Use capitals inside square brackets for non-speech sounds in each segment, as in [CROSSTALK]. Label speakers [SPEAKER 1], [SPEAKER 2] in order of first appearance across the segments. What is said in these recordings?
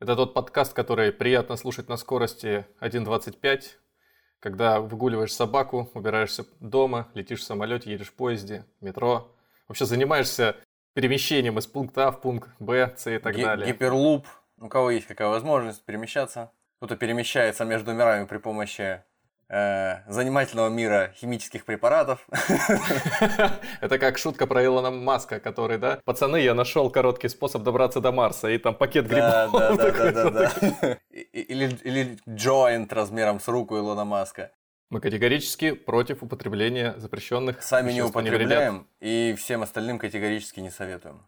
[SPEAKER 1] Это тот подкаст, который приятно слушать на скорости 1.25, когда выгуливаешь собаку, убираешься дома, летишь в самолете, едешь в поезде, метро. Вообще занимаешься перемещением из пункта А в пункт Б, С и так
[SPEAKER 2] Ги-
[SPEAKER 1] далее.
[SPEAKER 2] Гиперлуп. У кого есть какая возможность перемещаться. Кто-то перемещается между мирами при помощи э, занимательного мира химических препаратов. [LAUGHS]
[SPEAKER 1] Это как шутка про Илона Маска, который, да? Пацаны, я нашел короткий способ добраться до Марса, и там пакет грибов.
[SPEAKER 2] да, [LAUGHS] да, да, да, Или, джойнт размером с руку Илона Маска.
[SPEAKER 1] Мы категорически против употребления запрещенных
[SPEAKER 2] Сами не
[SPEAKER 1] вредят.
[SPEAKER 2] употребляем и всем остальным категорически не советуем.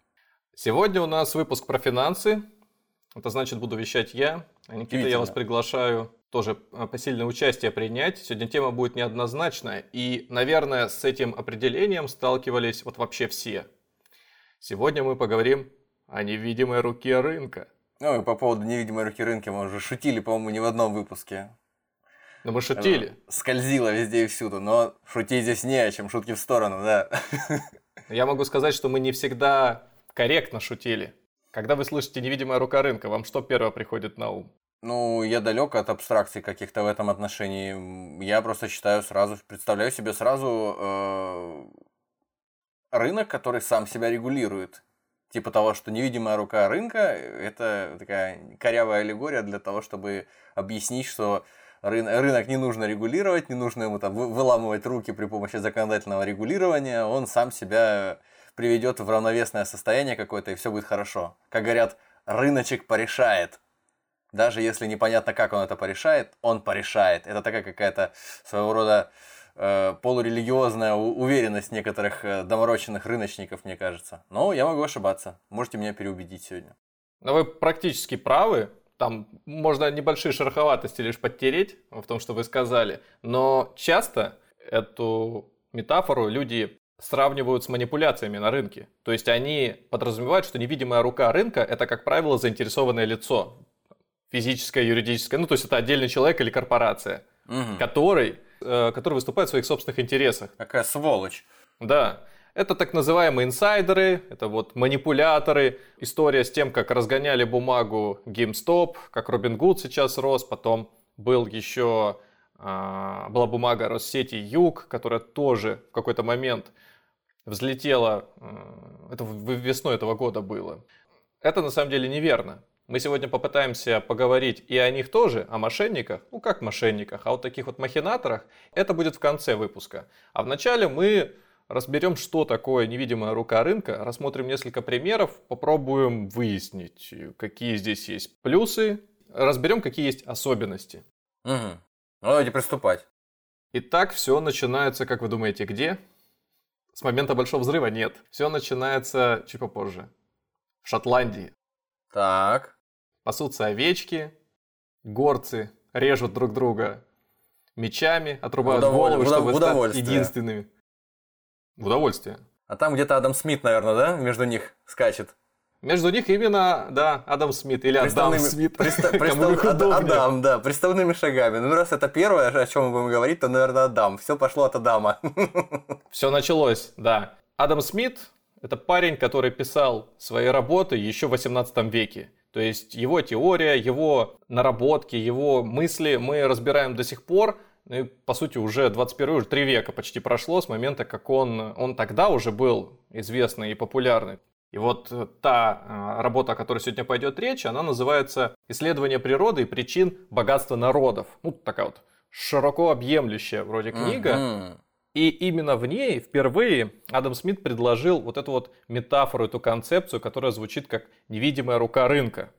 [SPEAKER 1] Сегодня у нас выпуск про финансы. Это значит, буду вещать я. А Никита, я вас приглашаю тоже а, посильное участие принять. Сегодня тема будет неоднозначная. И, наверное, с этим определением сталкивались вот вообще все. Сегодня мы поговорим о невидимой руке рынка.
[SPEAKER 2] Ну и по поводу невидимой руки рынка мы уже шутили, по-моему, не в одном выпуске.
[SPEAKER 1] Но мы шутили.
[SPEAKER 2] Скользила везде и всюду, но шутить здесь не о чем, шутки в сторону, да. [LAUGHS]
[SPEAKER 1] Я могу сказать, что мы не всегда корректно шутили. Когда вы слышите невидимая рука рынка, вам что первое приходит на ум?
[SPEAKER 2] Ну, я далек от абстракций каких-то в этом отношении. Я просто считаю сразу, представляю себе сразу э, рынок, который сам себя регулирует. Типа того, что невидимая рука рынка – это такая корявая аллегория для того, чтобы объяснить, что рын- рынок не нужно регулировать, не нужно ему там вы- выламывать руки при помощи законодательного регулирования, он сам себя приведет в равновесное состояние какое-то, и все будет хорошо. Как говорят, рыночек порешает. Даже если непонятно, как он это порешает, он порешает. Это такая какая-то своего рода э, полурелигиозная уверенность некоторых э, доморощенных рыночников, мне кажется. Но я могу ошибаться. Можете меня переубедить сегодня.
[SPEAKER 1] Но вы практически правы. Там можно небольшие шероховатости лишь подтереть в том, что вы сказали. Но часто эту метафору люди сравнивают с манипуляциями на рынке. То есть они подразумевают, что невидимая рука рынка – это, как правило, заинтересованное лицо. Физическое, юридическое. Ну, то есть это отдельный человек или корпорация,
[SPEAKER 2] Мгм.
[SPEAKER 1] который, э, который выступает в своих собственных интересах.
[SPEAKER 2] Какая сволочь.
[SPEAKER 1] Да, это так называемые инсайдеры, это вот манипуляторы. История с тем, как разгоняли бумагу GameStop, как Робин Гуд сейчас рос, потом был еще а, была бумага Россети Юг, которая тоже в какой-то момент взлетела, э, это весной этого года было. Это на самом деле неверно. Мы сегодня попытаемся поговорить и о них тоже, о мошенниках, ну как мошенниках, а вот таких вот махинаторах. Это будет в конце выпуска. А вначале мы разберем, что такое невидимая рука рынка, рассмотрим несколько примеров, попробуем выяснить, какие здесь есть плюсы, разберем, какие есть особенности.
[SPEAKER 2] Мгм. Ну, давайте приступать.
[SPEAKER 1] Итак, все начинается, как вы думаете, где? С момента Большого Взрыва нет. Все начинается чуть попозже. В Шотландии.
[SPEAKER 2] Так.
[SPEAKER 1] Пасутся овечки, горцы режут друг друга мечами, отрубают
[SPEAKER 2] удоволь-
[SPEAKER 1] головы, чтобы
[SPEAKER 2] в
[SPEAKER 1] стать
[SPEAKER 2] удовольствие.
[SPEAKER 1] единственными. В удовольствие.
[SPEAKER 2] А там где-то Адам Смит, наверное, да, между них скачет.
[SPEAKER 1] Между них именно, да, Адам Смит или Адам Смит. [LAUGHS]
[SPEAKER 2] приста- пристав- Ад-. Адам, да, приставными шагами. Ну, раз это первое, о чем мы будем говорить, то, наверное, Адам. Все пошло от Адама. [LAUGHS]
[SPEAKER 1] Все началось, да. Адам Смит – это парень, который писал свои работы еще в 18 веке. То есть его теория, его наработки, его мысли мы разбираем до сих пор. Ну и, по сути, уже 21 уже три века почти прошло с момента, как он, он тогда уже был известный и популярный. И вот э, та э, работа, о которой сегодня пойдет речь, она называется «Исследование природы и причин богатства народов». Ну, такая вот широко объемлющая вроде книга.
[SPEAKER 2] Мгм.
[SPEAKER 1] И именно в ней впервые Адам Смит предложил вот эту вот метафору, эту концепцию, которая звучит как невидимая рука рынка.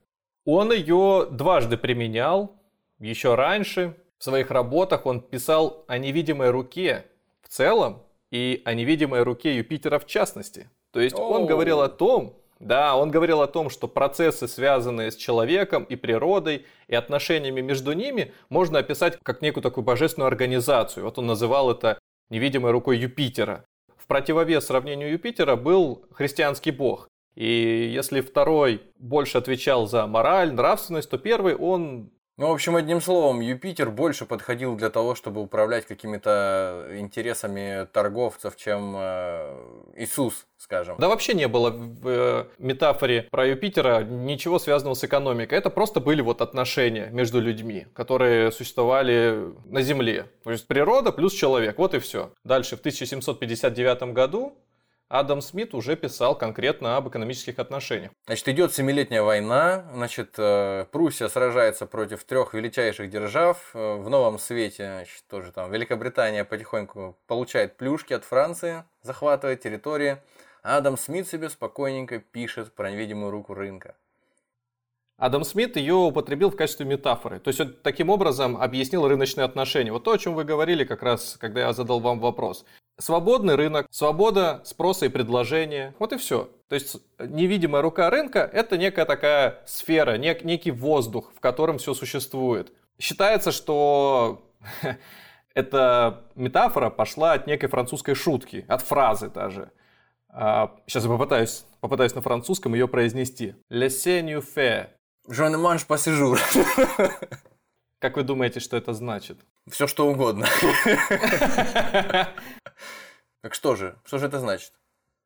[SPEAKER 1] Он ее дважды применял, еще раньше. В своих работах он писал о невидимой руке в целом и о невидимой руке Юпитера в частности. То есть он говорил о том, Да, он говорил о том, что процессы, связанные с человеком и природой, и отношениями между ними, можно описать как некую такую божественную организацию. Вот он называл это невидимой рукой Юпитера. В противовес сравнению Юпитера был христианский бог. И если второй больше отвечал за мораль, нравственность, то первый он
[SPEAKER 2] ну, в общем, одним словом, Юпитер больше подходил для того, чтобы управлять какими-то интересами торговцев, чем э, Иисус, скажем.
[SPEAKER 1] Да вообще не было в э, метафоре про Юпитера ничего связанного с экономикой. Это просто были вот отношения между людьми, которые существовали на Земле. То есть природа плюс человек, вот и все. Дальше в 1759 году Адам Смит уже писал конкретно об экономических отношениях.
[SPEAKER 2] Значит, идет Семилетняя война, значит, э, Пруссия сражается против трех величайших держав. Э, в Новом Свете, значит, тоже там Великобритания потихоньку получает плюшки от Франции, захватывает территории. Адам Смит себе спокойненько пишет про невидимую руку рынка.
[SPEAKER 1] Адам Смит ее употребил в качестве метафоры. То есть он таким образом объяснил рыночные отношения. Вот то, о чем вы говорили как раз, когда я задал вам вопрос. Свободный рынок, свобода спроса и предложения. Вот и все. То есть невидимая рука рынка – это некая такая сфера, нек, некий воздух, в котором все существует. Считается, что [LAUGHS] эта метафора пошла от некой французской шутки, от фразы даже. Сейчас а, я попытаюсь, попытаюсь на французском ее произнести. «Laissez nous faire».
[SPEAKER 2] «Je ne mange pas
[SPEAKER 1] Как вы думаете, что это значит?
[SPEAKER 2] Все что угодно. [LAUGHS] Так что же? Что же это значит?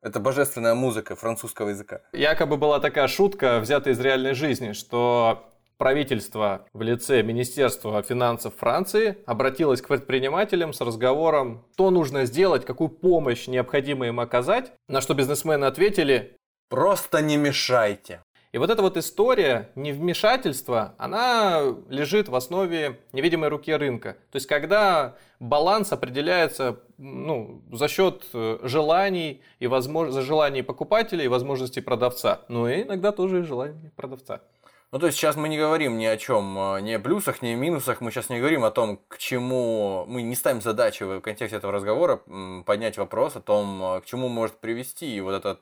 [SPEAKER 2] Это божественная музыка французского языка.
[SPEAKER 1] Якобы была такая шутка, взятая из реальной жизни, что правительство в лице Министерства финансов Франции обратилось к предпринимателям с разговором, что нужно сделать, какую помощь необходимо им оказать, на что бизнесмены ответили
[SPEAKER 2] «Просто не мешайте».
[SPEAKER 1] И вот эта вот история невмешательства, она лежит в основе невидимой руки рынка. То есть, когда баланс определяется ну, за счет э, желаний и возмож... за желаний покупателя и возможностей продавца. Ну и иногда тоже и желаний продавца.
[SPEAKER 2] Ну, то есть сейчас мы не говорим ни о чем, э, ни о плюсах, ни о минусах, мы сейчас не говорим о том, к чему мы не ставим задачи в контексте этого разговора поднять вопрос о том, э, к чему может привести вот этот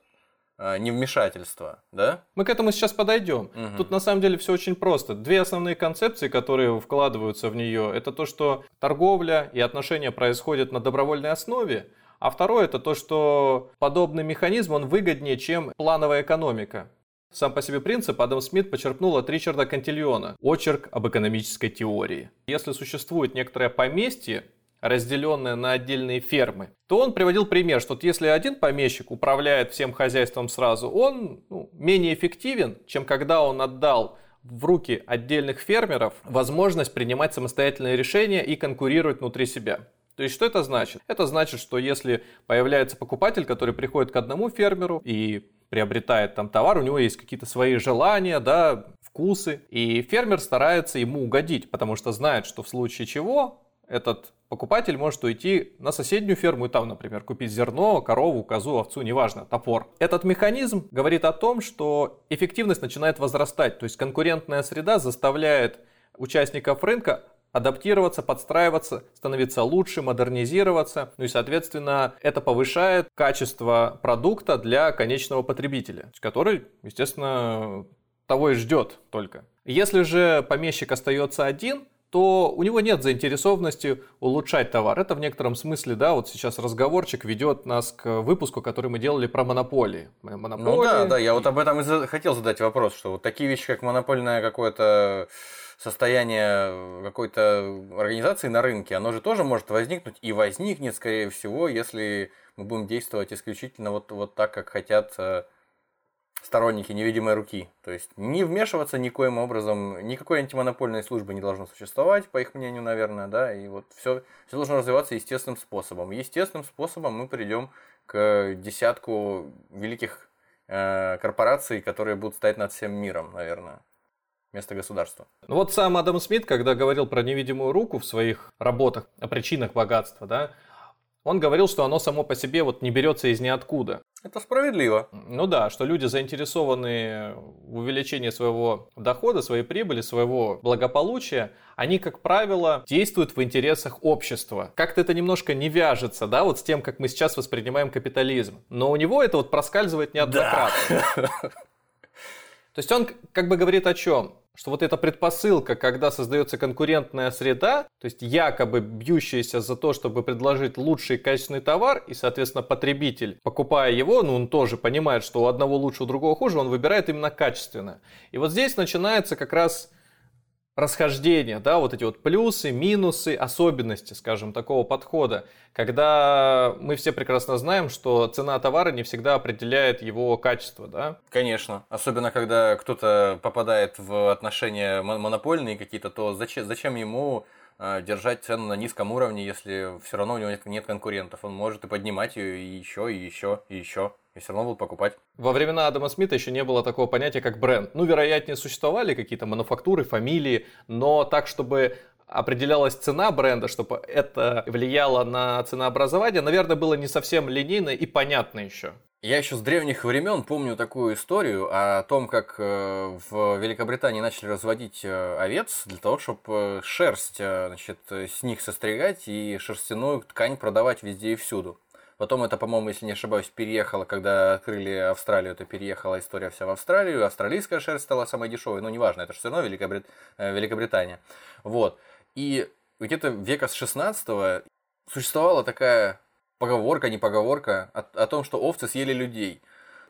[SPEAKER 2] невмешательства, да?
[SPEAKER 1] Мы к этому сейчас подойдем. Угу. Тут на самом деле все очень просто. Две основные концепции, которые вкладываются в нее, это то, что торговля и отношения происходят на добровольной основе, а второе это то, что подобный механизм он выгоднее, чем плановая экономика. Сам по себе принцип Адам Смит почерпнул от Ричарда Кантильона, очерк об экономической теории. Если существует некоторое поместье, разделенное на отдельные фермы, то он приводил пример, что вот если один помещик управляет всем хозяйством сразу, он ну, менее эффективен, чем когда он отдал в руки отдельных фермеров возможность принимать самостоятельные решения и конкурировать внутри себя. То есть что это значит? Это значит, что если появляется покупатель, который приходит к одному фермеру и приобретает там товар, у него есть какие-то свои желания, да, вкусы, и фермер старается ему угодить, потому что знает, что в случае чего этот покупатель может уйти на соседнюю ферму и там, например, купить зерно, корову, козу, овцу, неважно, топор. Этот механизм говорит о том, что эффективность начинает возрастать, то есть конкурентная среда заставляет участников рынка адаптироваться, подстраиваться, становиться лучше, модернизироваться. Ну и, соответственно, это повышает качество продукта для конечного потребителя, который, естественно, того и ждет только. Если же помещик остается один, то у него нет заинтересованности улучшать товар. Это в некотором смысле, да, вот сейчас разговорчик ведет нас к выпуску, который мы делали про монополии.
[SPEAKER 2] монополии. Ну да, да, я вот об этом и хотел задать вопрос, что вот такие вещи, как монопольное какое-то состояние какой-то организации на рынке, оно же тоже может возникнуть и возникнет, скорее всего, если мы будем действовать исключительно вот, вот так, как хотят э, сторонники невидимой руки. То есть не вмешиваться никоим образом, никакой антимонопольной службы не должно существовать, по их мнению, наверное, да, и вот все, все должно развиваться естественным способом. Естественным способом мы придем к десятку великих э, корпораций, которые будут стоять над всем миром, наверное вместо государства.
[SPEAKER 1] Ну вот сам Адам Смит, когда говорил про невидимую руку в своих работах о причинах богатства, да, он говорил, что оно само по себе вот не берется из ниоткуда.
[SPEAKER 2] Это справедливо.
[SPEAKER 1] Ну да, что люди заинтересованы в увеличении своего дохода, своей прибыли, своего благополучия, они, как правило, действуют в интересах общества. Как-то это немножко не вяжется, да, вот с тем, как мы сейчас воспринимаем капитализм. Но у него это вот проскальзывает неоднократно. Да. То есть он как бы говорит о чем? Что вот эта предпосылка, когда создается конкурентная среда, то есть якобы бьющаяся за то, чтобы предложить лучший качественный товар, и, соответственно, потребитель, покупая его, ну, он тоже понимает, что у одного лучше, у другого хуже, он выбирает именно качественное. И вот здесь начинается как раз расхождения, да, вот эти вот плюсы, минусы, особенности, скажем, такого подхода, когда мы все прекрасно знаем, что цена товара не всегда определяет его качество, да?
[SPEAKER 2] Конечно, особенно когда кто-то попадает в отношения монопольные какие-то, то зачем, зачем ему держать цену на низком уровне, если все равно у него нет конкурентов. Он может и поднимать ее и еще, и еще, и еще. И все равно будут покупать.
[SPEAKER 1] Во времена Адама Смита еще не было такого понятия, как бренд. Ну, вероятнее, существовали какие-то мануфактуры, фамилии, но так, чтобы определялась цена бренда, чтобы это влияло на ценообразование, наверное, было не совсем линейно и понятно еще.
[SPEAKER 2] Я еще с древних времен помню такую историю о том, как э, в Великобритании начали разводить э, овец для того, чтобы э, шерсть значит, с них состригать и шерстяную ткань продавать везде и всюду. Потом это, по-моему, если не ошибаюсь, переехало, когда открыли Австралию, то переехала история вся в Австралию. Австралийская шерсть стала самой дешевой, но неважно, это же все равно Великобрит... Великобритания. Вот. И где-то века с 16 существовала такая поговорка, не поговорка, о, о том, что овцы съели людей.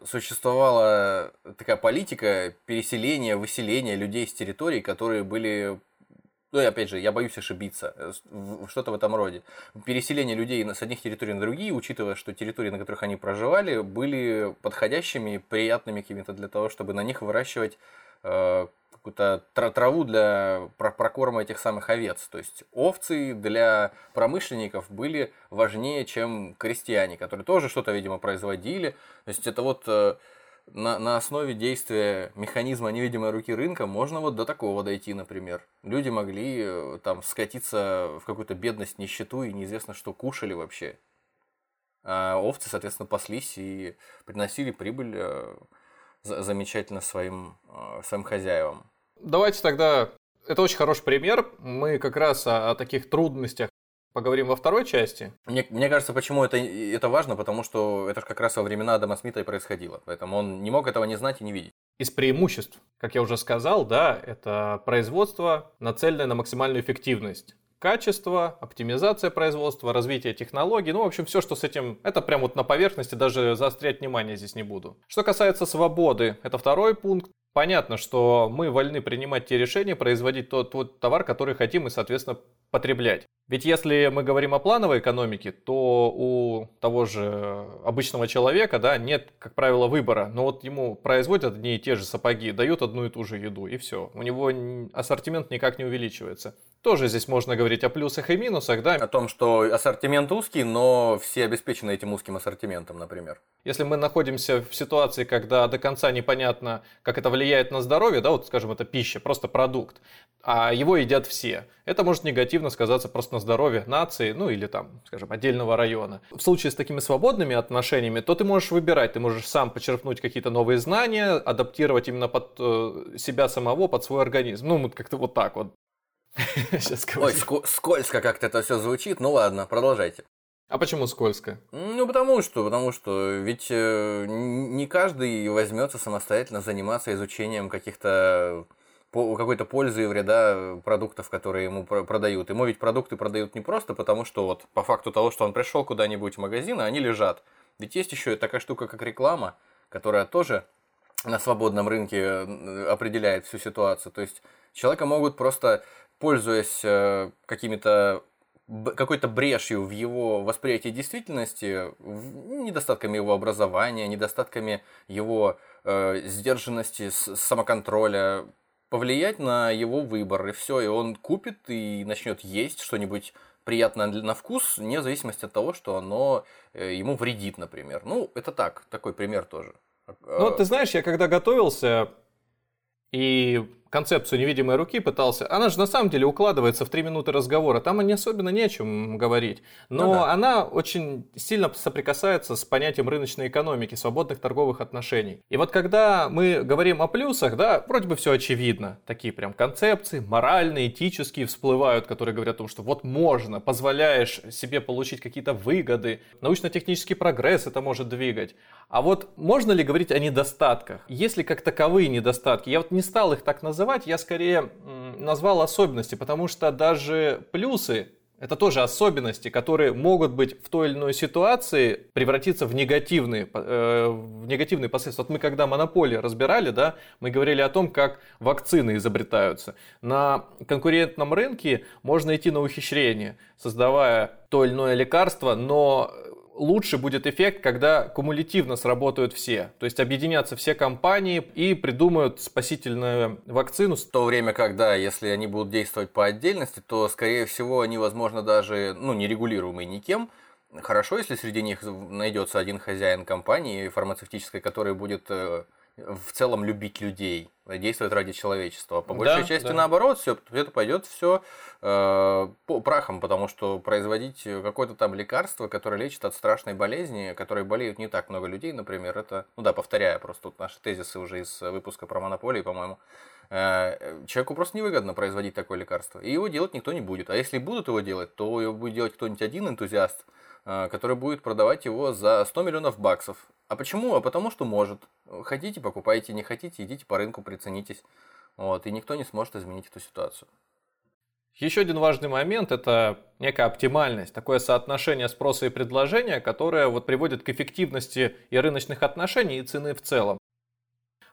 [SPEAKER 2] Существовала такая политика переселения, выселения людей с территорий, которые были ну и опять же, я боюсь ошибиться, э, что-то в этом роде. Переселение людей с одних территорий на другие, учитывая, что территории, на которых они проживали, были подходящими, приятными какими-то для того, чтобы на них выращивать э, какую-то траву для прокорма этих самых овец. То есть овцы для промышленников были важнее, чем крестьяне, которые тоже что-то, видимо, производили. То есть это вот э, на, на основе действия механизма невидимой руки рынка можно вот до такого дойти, например. Люди могли э, там скатиться в какую-то бедность, нищету и неизвестно, что кушали вообще. А овцы, соответственно, паслись и приносили прибыль э, замечательно своим, своим хозяевам.
[SPEAKER 1] Давайте тогда... Это очень хороший пример. Мы как раз о, о таких трудностях поговорим во второй части.
[SPEAKER 2] Мне, мне кажется, почему это, это важно, потому что это же как раз во времена Адама Смита и происходило. Поэтому он не мог этого не знать и не видеть.
[SPEAKER 1] Из преимуществ, как я уже сказал, да, это производство, нацеленное на максимальную эффективность качество, оптимизация производства, развитие технологий, ну, в общем, все, что с этим, это прям вот на поверхности, даже заострять внимание здесь не буду. Что касается свободы, это второй пункт. Понятно, что мы вольны принимать те решения, производить тот, тот товар, который хотим и, соответственно, потреблять. Ведь если мы говорим о плановой экономике, то у того же обычного человека да, нет, как правило, выбора. Но вот ему производят одни и те же сапоги, дают одну и ту же еду, и все. У него ассортимент никак не увеличивается. Тоже здесь можно говорить о плюсах и минусах, да?
[SPEAKER 2] О том, что ассортимент узкий, но все обеспечены этим узким ассортиментом, например.
[SPEAKER 1] Если мы находимся в ситуации, когда до конца непонятно, как это влияет на здоровье, да, вот скажем, это пища, просто продукт, а его едят все, это может негативно сказаться просто на здоровье нации, ну или там, скажем, отдельного района. В случае с такими свободными отношениями, то ты можешь выбирать, ты можешь сам почерпнуть какие-то новые знания, адаптировать именно под э, себя самого, под свой организм. Ну, как-то вот так вот. [LAUGHS]
[SPEAKER 2] Ой, ск- скользко как-то это все звучит. Ну ладно, продолжайте.
[SPEAKER 1] А почему скользко?
[SPEAKER 2] Ну, потому что, потому что ведь э, не каждый возьмется самостоятельно заниматься изучением каких-то какой-то пользы и вреда продуктов, которые ему продают. Ему ведь продукты продают не просто потому, что вот по факту того, что он пришел куда-нибудь в магазин, а они лежат. Ведь есть еще такая штука, как реклама, которая тоже на свободном рынке э, определяет всю ситуацию. То есть человека могут просто пользуясь э, какими-то какой-то брешью в его восприятии действительности, недостатками его образования, недостатками его э, сдержанности, самоконтроля, повлиять на его выбор, и все, и он купит и начнет есть что-нибудь приятное на вкус, вне зависимости от того, что оно э, ему вредит, например. Ну, это так, такой пример тоже.
[SPEAKER 1] Ну, ты знаешь, я когда готовился, и концепцию невидимой руки пытался, она же на самом деле укладывается в три минуты разговора. Там не особенно не о чем говорить. Но ну, да. она очень сильно соприкасается с понятием рыночной экономики, свободных торговых отношений. И вот когда мы говорим о плюсах, да, вроде бы все очевидно. Такие прям концепции, моральные, этические всплывают, которые говорят о том, что вот можно, позволяешь себе получить какие-то выгоды, научно-технический прогресс это может двигать. А вот можно ли говорить о недостатках? Если как таковые недостатки, я вот не стал их так называть, я скорее назвал особенности, потому что даже плюсы это тоже особенности, которые могут быть в той или иной ситуации превратиться в негативные, э, в негативные последствия. Вот мы когда монополии разбирали, да, мы говорили о том, как вакцины изобретаются. На конкурентном рынке можно идти на ухищрение, создавая то или иное лекарство, но лучше будет эффект, когда кумулятивно сработают все. То есть объединятся все компании и придумают спасительную вакцину. В
[SPEAKER 2] то время, когда, если они будут действовать по отдельности, то, скорее всего, они, возможно, даже ну, нерегулируемые никем. Хорошо, если среди них найдется один хозяин компании фармацевтической, который будет э, в целом любить людей, действовать ради человечества. По большей да, части да. наоборот, все это пойдет все э, прахом, потому что производить какое-то там лекарство, которое лечит от страшной болезни, которой болеют не так много людей, например, это, ну да, повторяя просто тут наши тезисы уже из выпуска про монополии, по-моему, э, человеку просто невыгодно производить такое лекарство, и его делать никто не будет. А если будут его делать, то его будет делать кто-нибудь один энтузиаст, который будет продавать его за 100 миллионов баксов. А почему? А потому что может. Хотите, покупайте, не хотите, идите по рынку, приценитесь. Вот, и никто не сможет изменить эту ситуацию.
[SPEAKER 1] Еще один важный момент – это некая оптимальность, такое соотношение спроса и предложения, которое вот приводит к эффективности и рыночных отношений, и цены в целом.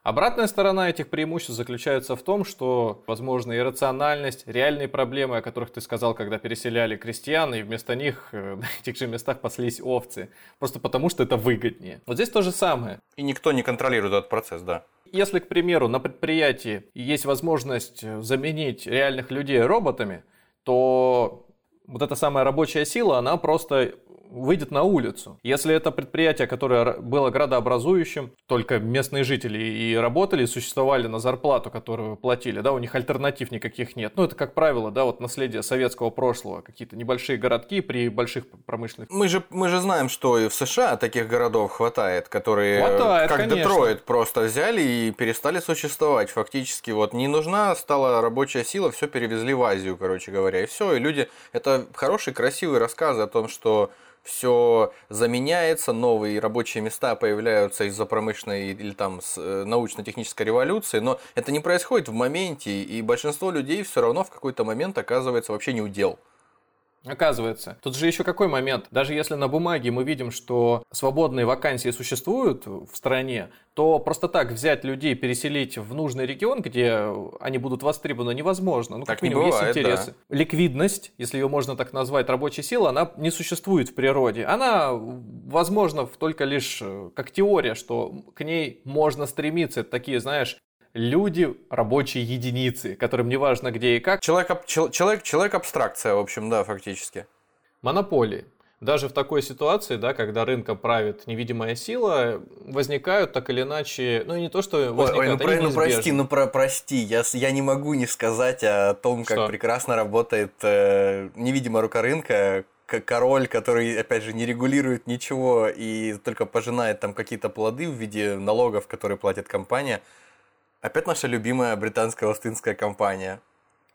[SPEAKER 1] Обратная сторона этих преимуществ заключается в том, что, возможно, иррациональность, реальные проблемы, о которых ты сказал, когда переселяли крестьян, и вместо них э, [LAUGHS] на этих же местах паслись овцы. Просто потому, что это выгоднее. Вот здесь то же самое.
[SPEAKER 2] И никто не контролирует этот процесс, да.
[SPEAKER 1] Если, к примеру, на предприятии есть возможность заменить реальных людей роботами, то вот эта самая рабочая сила, она просто выйдет на улицу. Если это предприятие, которое было градообразующим, только местные жители и работали, и существовали на зарплату, которую платили, да, у них альтернатив никаких нет. Ну, это, как правило, да, вот наследие советского прошлого, какие-то небольшие городки при больших промышленных...
[SPEAKER 2] Мы же, мы же знаем, что и в США таких городов хватает, которые, хватает, как конечно. Детройт, просто взяли и перестали существовать. Фактически, вот не нужна стала рабочая сила, все перевезли в Азию, короче говоря, и все. И люди... Это хорошие, красивые рассказы о том, что все заменяется, новые рабочие места появляются из-за промышленной или там э, научно-технической революции, но это не происходит в моменте, и большинство людей все равно в какой-то момент оказывается вообще не удел.
[SPEAKER 1] Оказывается, тут же еще какой момент. Даже если на бумаге мы видим, что свободные вакансии существуют в стране, то просто так взять людей, переселить в нужный регион, где они будут востребованы, невозможно. Ну,
[SPEAKER 2] как так минимум, бывает, есть интересы.
[SPEAKER 1] Да. Ликвидность, если ее можно так назвать, рабочей силы, она не существует в природе. Она, возможно, только лишь э, как теория, что к ней можно стремиться. Это такие, знаешь, люди рабочие единицы, которым не важно где и как.
[SPEAKER 2] Человек, человек, человек абстракция, в общем, да, фактически.
[SPEAKER 1] Монополии. Даже в такой ситуации, да, когда рынком правит невидимая сила, возникают так или иначе, ну и не то, что возникают,
[SPEAKER 2] Ой, ой ну, ну прости, ну про, прости, я, я не могу не сказать о том, как что? прекрасно работает э, невидимая рука рынка, король, который, опять же, не регулирует ничего и только пожинает там какие-то плоды в виде налогов, которые платит компания. Опять наша любимая британская Остинская компания.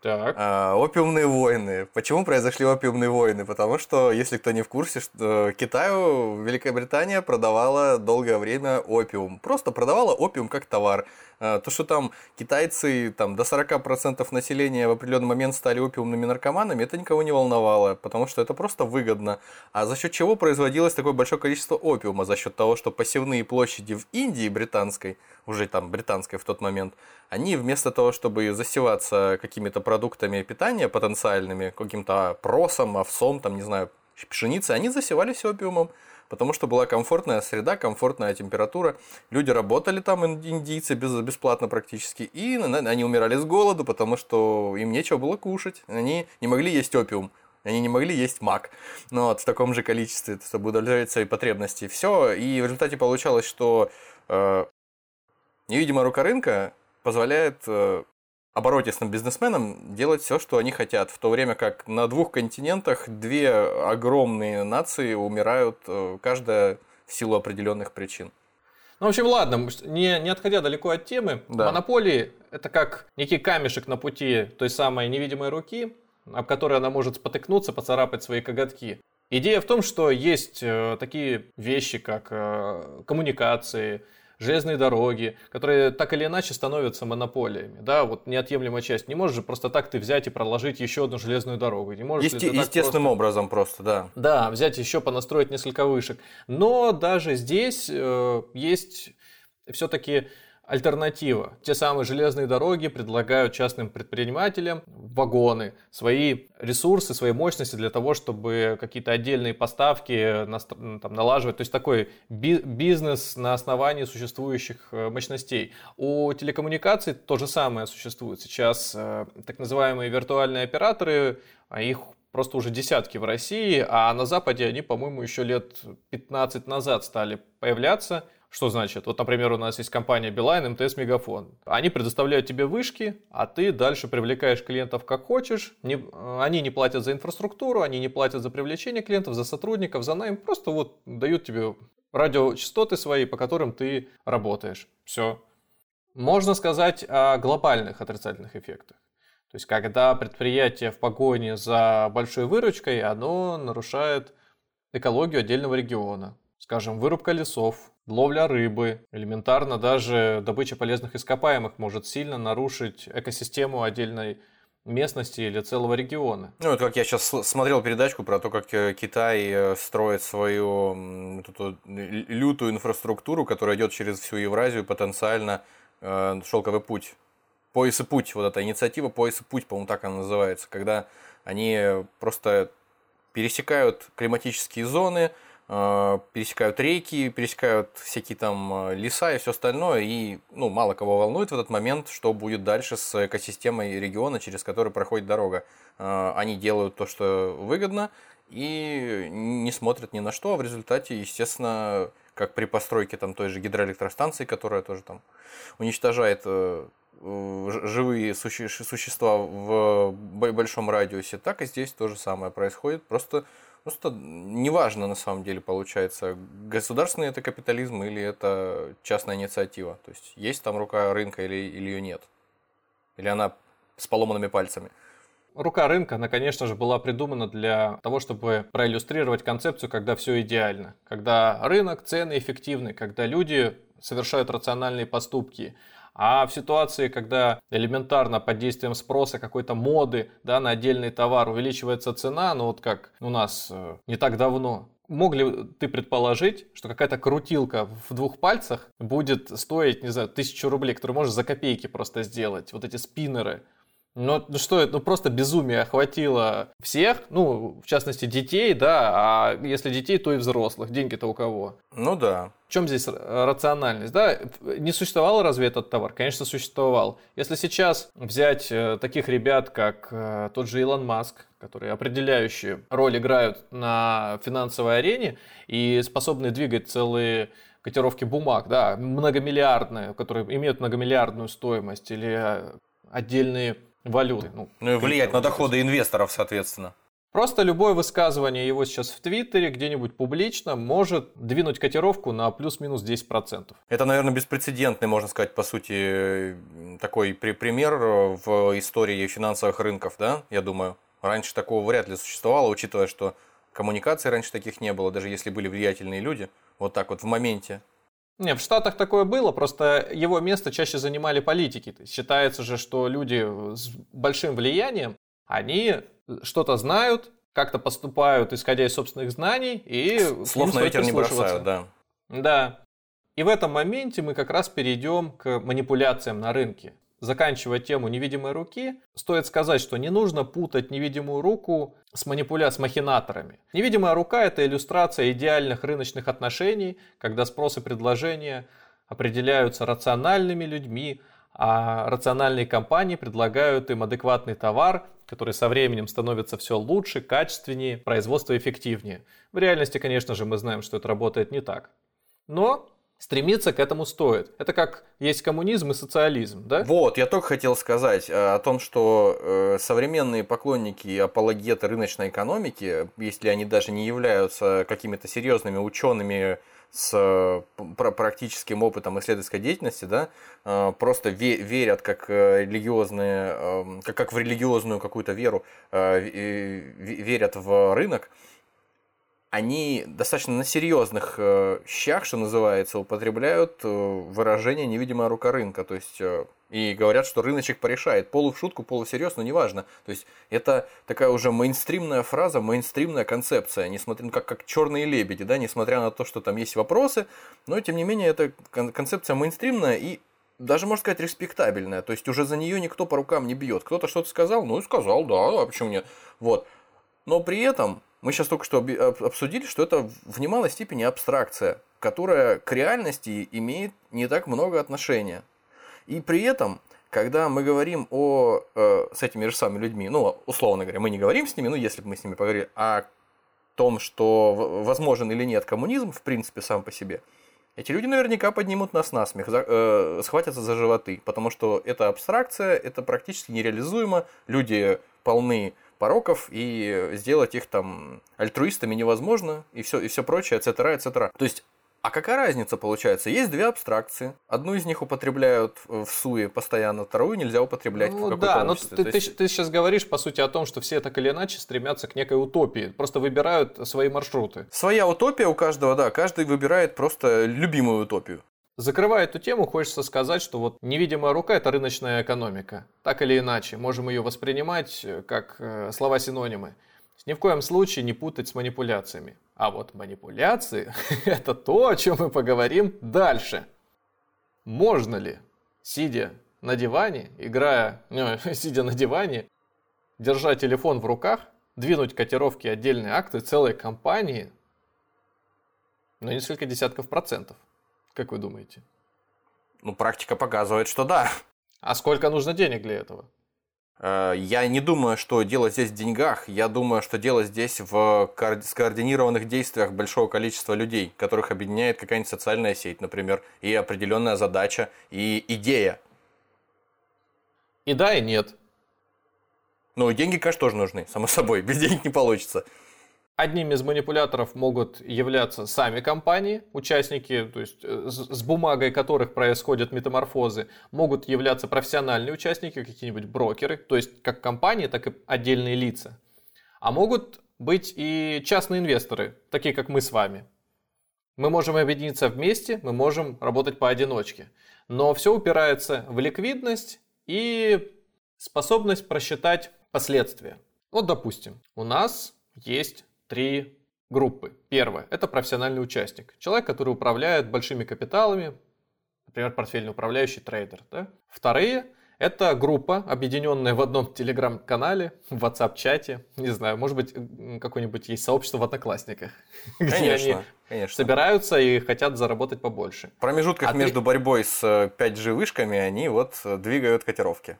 [SPEAKER 1] Так.
[SPEAKER 2] А, опиумные войны. Почему произошли опиумные войны? Потому что, если кто не в курсе, что Китаю Великая Британия продавала долгое время опиум. Просто продавала опиум как товар. А, то, что там китайцы там, до 40% населения в определенный момент стали опиумными наркоманами, это никого не волновало, потому что это просто выгодно. А за счет чего производилось такое большое количество опиума? За счет того, что посевные площади в Индии британской, уже там британской в тот момент, они вместо того, чтобы засеваться какими-то продуктами питания потенциальными, каким-то просом, овсом, там, не знаю, пшеницей, они засевались опиумом потому что была комфортная среда, комфортная температура. Люди работали там, индийцы, бесплатно практически, и они умирали с голоду, потому что им нечего было кушать. Они не могли есть опиум. Они не могли есть мак, но вот, в таком же количестве, чтобы удовлетворять свои потребности. Все, и в результате получалось, что э, невидимая рука рынка позволяет э, оборотистым бизнесменам делать все, что они хотят, в то время как на двух континентах две огромные нации умирают, э, каждая в силу определенных причин.
[SPEAKER 1] Ну, в общем, ладно, не, не отходя далеко от темы,
[SPEAKER 2] Да.
[SPEAKER 1] монополии – это как некий камешек на пути той самой невидимой руки, об которой она может спотыкнуться, поцарапать свои коготки. Идея в том, что есть э, такие вещи, как э, коммуникации, железные дороги, которые так или иначе становятся монополиями. Да, вот неотъемлемая часть. Не можешь же просто так ты взять и проложить еще одну железную дорогу. Не можешь
[SPEAKER 2] Есте- естественным
[SPEAKER 1] просто-
[SPEAKER 2] образом просто, да.
[SPEAKER 1] да, взять еще понастроить несколько вышек. Но даже здесь э, есть все-таки альтернатива. Те самые железные дороги предлагают частным предпринимателям вагоны, свои ресурсы, свои мощности для того, чтобы какие-то отдельные поставки там, налаживать. То есть такой би- бизнес на основании существующих э, мощностей. У телекоммуникаций то же самое существует. Сейчас э, так называемые виртуальные операторы, а их просто уже десятки в России, а на Западе они, по-моему, еще лет 15 назад стали появляться. Что значит? Вот, например, у нас есть компания Билайн, МТС, Мегафон. Они предоставляют тебе вышки, а ты дальше привлекаешь клиентов как хочешь. Не- они не платят за инфраструктуру, они не платят за привлечение клиентов, за сотрудников, за найм. Просто вот дают тебе радиочастоты свои, по которым ты работаешь. Все. Можно сказать о глобальных отрицательных эффектах. То есть, когда предприятие в погоне за большой выручкой, оно нарушает экологию отдельного региона. Скажем, вырубка лесов, ловля рыбы, элементарно даже добыча полезных ископаемых может сильно нарушить экосистему отдельной местности или целого региона.
[SPEAKER 2] Ну, вот как я сейчас смотрел передачку про то, как э, Китай э, строит свою эту лю- лютую инфраструктуру, которая идет через всю Евразию, потенциально э, шелковый путь. Пояс и путь, вот эта инициатива Пояс и путь, по-моему, так она называется, когда они просто пересекают климатические зоны, пересекают реки, пересекают всякие там э, леса и все остальное, и ну, мало кого волнует в этот момент, что будет дальше с экосистемой региона, через который проходит дорога. Э, Они делают то, что выгодно, и не смотрят ни на что, а в результате, естественно, как при постройке там той же гидроэлектростанции, которая тоже там уничтожает э, э, живые суще- существа в бо- большом радиусе, так и здесь то же самое происходит. Просто, просто неважно на самом деле получается, государственный это капитализм или это частная инициатива. То есть есть там рука рынка или, или ее нет. Или она с поломанными пальцами.
[SPEAKER 1] Рука рынка, она, конечно же, была придумана для того, чтобы проиллюстрировать концепцию, когда все идеально. Когда рынок, цены эффективны, когда люди совершают рациональные поступки. А в ситуации, когда элементарно под действием спроса какой-то моды да, на отдельный товар увеличивается цена, ну вот как у нас э, не так давно, мог ли ты предположить, что какая-то крутилка в двух пальцах будет стоить, не знаю, тысячу рублей, которую можешь за копейки просто сделать, вот эти спиннеры. Ну, ну что это, ну просто безумие охватило всех, ну, в частности, детей, да, а если детей, то и взрослых. Деньги-то у кого?
[SPEAKER 2] Ну да.
[SPEAKER 1] В чем здесь рациональность? Да, не существовал разве этот товар? Конечно, существовал. Если сейчас взять э, таких ребят, как э, тот же Илон Маск, которые определяющую роль играют на финансовой арене и способны двигать целые котировки бумаг, да, многомиллиардные, которые имеют многомиллиардную стоимость, или э, отдельные валюты. Ну,
[SPEAKER 2] Ну и влиять на доходы инвесторов, соответственно.
[SPEAKER 1] Просто любое высказывание его сейчас в Твиттере, где-нибудь публично, может двинуть котировку на плюс-минус 10%.
[SPEAKER 2] Это, наверное, беспрецедентный, можно сказать, по сути, такой при- пример э, в истории финансовых рынков, да, я думаю. Раньше такого вряд ли существовало, учитывая, что коммуникаций раньше таких не было, даже если были влиятельные люди, вот так вот в моменте.
[SPEAKER 1] Не, в Штатах такое было, просто его место чаще занимали политики. То есть считается же, что люди с большим влиянием, они что-то знают, как-то поступают, исходя из собственных знаний, и
[SPEAKER 2] Слов на ветер не бросают, да.
[SPEAKER 1] Да. И в этом моменте мы как раз перейдем к манипуляциям на рынке. Заканчивая тему невидимой руки, стоит сказать, что не нужно путать невидимую руку с манипуля с махинаторами. Невидимая рука – это иллюстрация идеальных рыночных отношений, когда спрос и предложение определяются рациональными людьми, а рациональные компании предлагают им адекватный товар, который со временем становится все лучше, качественнее, производство эффективнее. В реальности, конечно же, мы знаем, что это работает не так. Но Стремиться к этому стоит. Это как есть коммунизм и социализм, да?
[SPEAKER 2] Вот, я только хотел сказать э, о том, что э, современные поклонники и апологеты рыночной экономики, если они даже не являются какими-то серьезными учеными с э, практическим опытом исследовательской деятельности, да, просто верят как религиозные, эм, как, в религиозную какую-то веру, верят в рынок, они достаточно на серьезных э, щах, что называется, употребляют э, выражение «невидимая рука рынка». То есть, э, и говорят, что рыночек порешает. Полу в шутку, полу всерьез, но неважно. То есть, это такая уже мейнстримная фраза, мейнстримная концепция, несмотря, ну, как, как черные лебеди, да, несмотря на то, что там есть вопросы, но, тем не менее, это концепция мейнстримная и даже, можно сказать, респектабельная. То есть, уже за нее никто по рукам не бьет. Кто-то что-то сказал, ну и сказал, да, а почему нет? Вот. Но при этом мы сейчас только что обсудили, что это в немалой степени абстракция, которая к реальности имеет не так много отношения. И при этом, когда мы говорим о, э, с этими же самыми людьми, ну, условно говоря, мы не говорим с ними, ну, если бы мы с ними поговорили, о том, что возможен или нет коммунизм, в принципе, сам по себе, эти люди наверняка поднимут нас на смех, э, схватятся за животы, потому что это абстракция, это практически нереализуемо, люди полны пороков и сделать их там альтруистами невозможно, и все, и все прочее, etc., etc. То есть а какая разница получается? Есть две абстракции. Одну из них употребляют в СУе постоянно, вторую нельзя употреблять
[SPEAKER 1] ну,
[SPEAKER 2] в
[SPEAKER 1] Да, но ты, есть... ты, ты сейчас говоришь, по сути, о том, что все так или иначе стремятся к некой утопии. Просто выбирают свои маршруты.
[SPEAKER 2] Своя утопия у каждого, да. Каждый выбирает просто любимую утопию.
[SPEAKER 1] Закрывая эту тему, хочется сказать, что вот невидимая рука – это рыночная экономика. Так или иначе, можем ее воспринимать э, как э, слова-синонимы. Ни в коем случае не путать с манипуляциями. А вот манипуляции – это то, о чем мы поговорим дальше. Можно ли, сидя на диване, играя, ну, [LAUGHS] сидя на диване, держа телефон в руках, двинуть котировки отдельные акты целой компании на несколько десятков процентов? Как вы думаете?
[SPEAKER 2] Ну, практика показывает, что да.
[SPEAKER 1] А сколько нужно денег для этого?
[SPEAKER 2] Э, я не думаю, что дело здесь в деньгах. Я думаю, что дело здесь в скоординированных действиях большого количества людей, которых объединяет какая-нибудь социальная сеть, например, и определенная задача, и идея.
[SPEAKER 1] И да, и нет.
[SPEAKER 2] Ну, деньги, конечно, тоже нужны, само собой. Без денег не получится.
[SPEAKER 1] Одними из манипуляторов могут являться сами компании, участники, то есть э, с бумагой которых происходят метаморфозы, могут являться профессиональные участники, какие-нибудь брокеры, то есть как компании, так и отдельные лица. А могут быть и частные инвесторы, такие как мы с вами. Мы можем объединиться вместе, мы можем работать поодиночке. Но все упирается в ликвидность и способность просчитать последствия. Вот, допустим, у нас есть три группы. Первое – это профессиональный участник. Человек, который управляет большими капиталами, например, портфельный управляющий трейдер. Да? Вторые – это группа, объединенная в одном телеграм-канале, в WhatsApp-чате. Не знаю, может быть, какое-нибудь есть сообщество в Одноклассниках,
[SPEAKER 2] конечно, [LAUGHS]
[SPEAKER 1] где они
[SPEAKER 2] конечно.
[SPEAKER 1] собираются и хотят заработать побольше.
[SPEAKER 2] В промежутках а между три... борьбой с 5G-вышками они вот двигают котировки.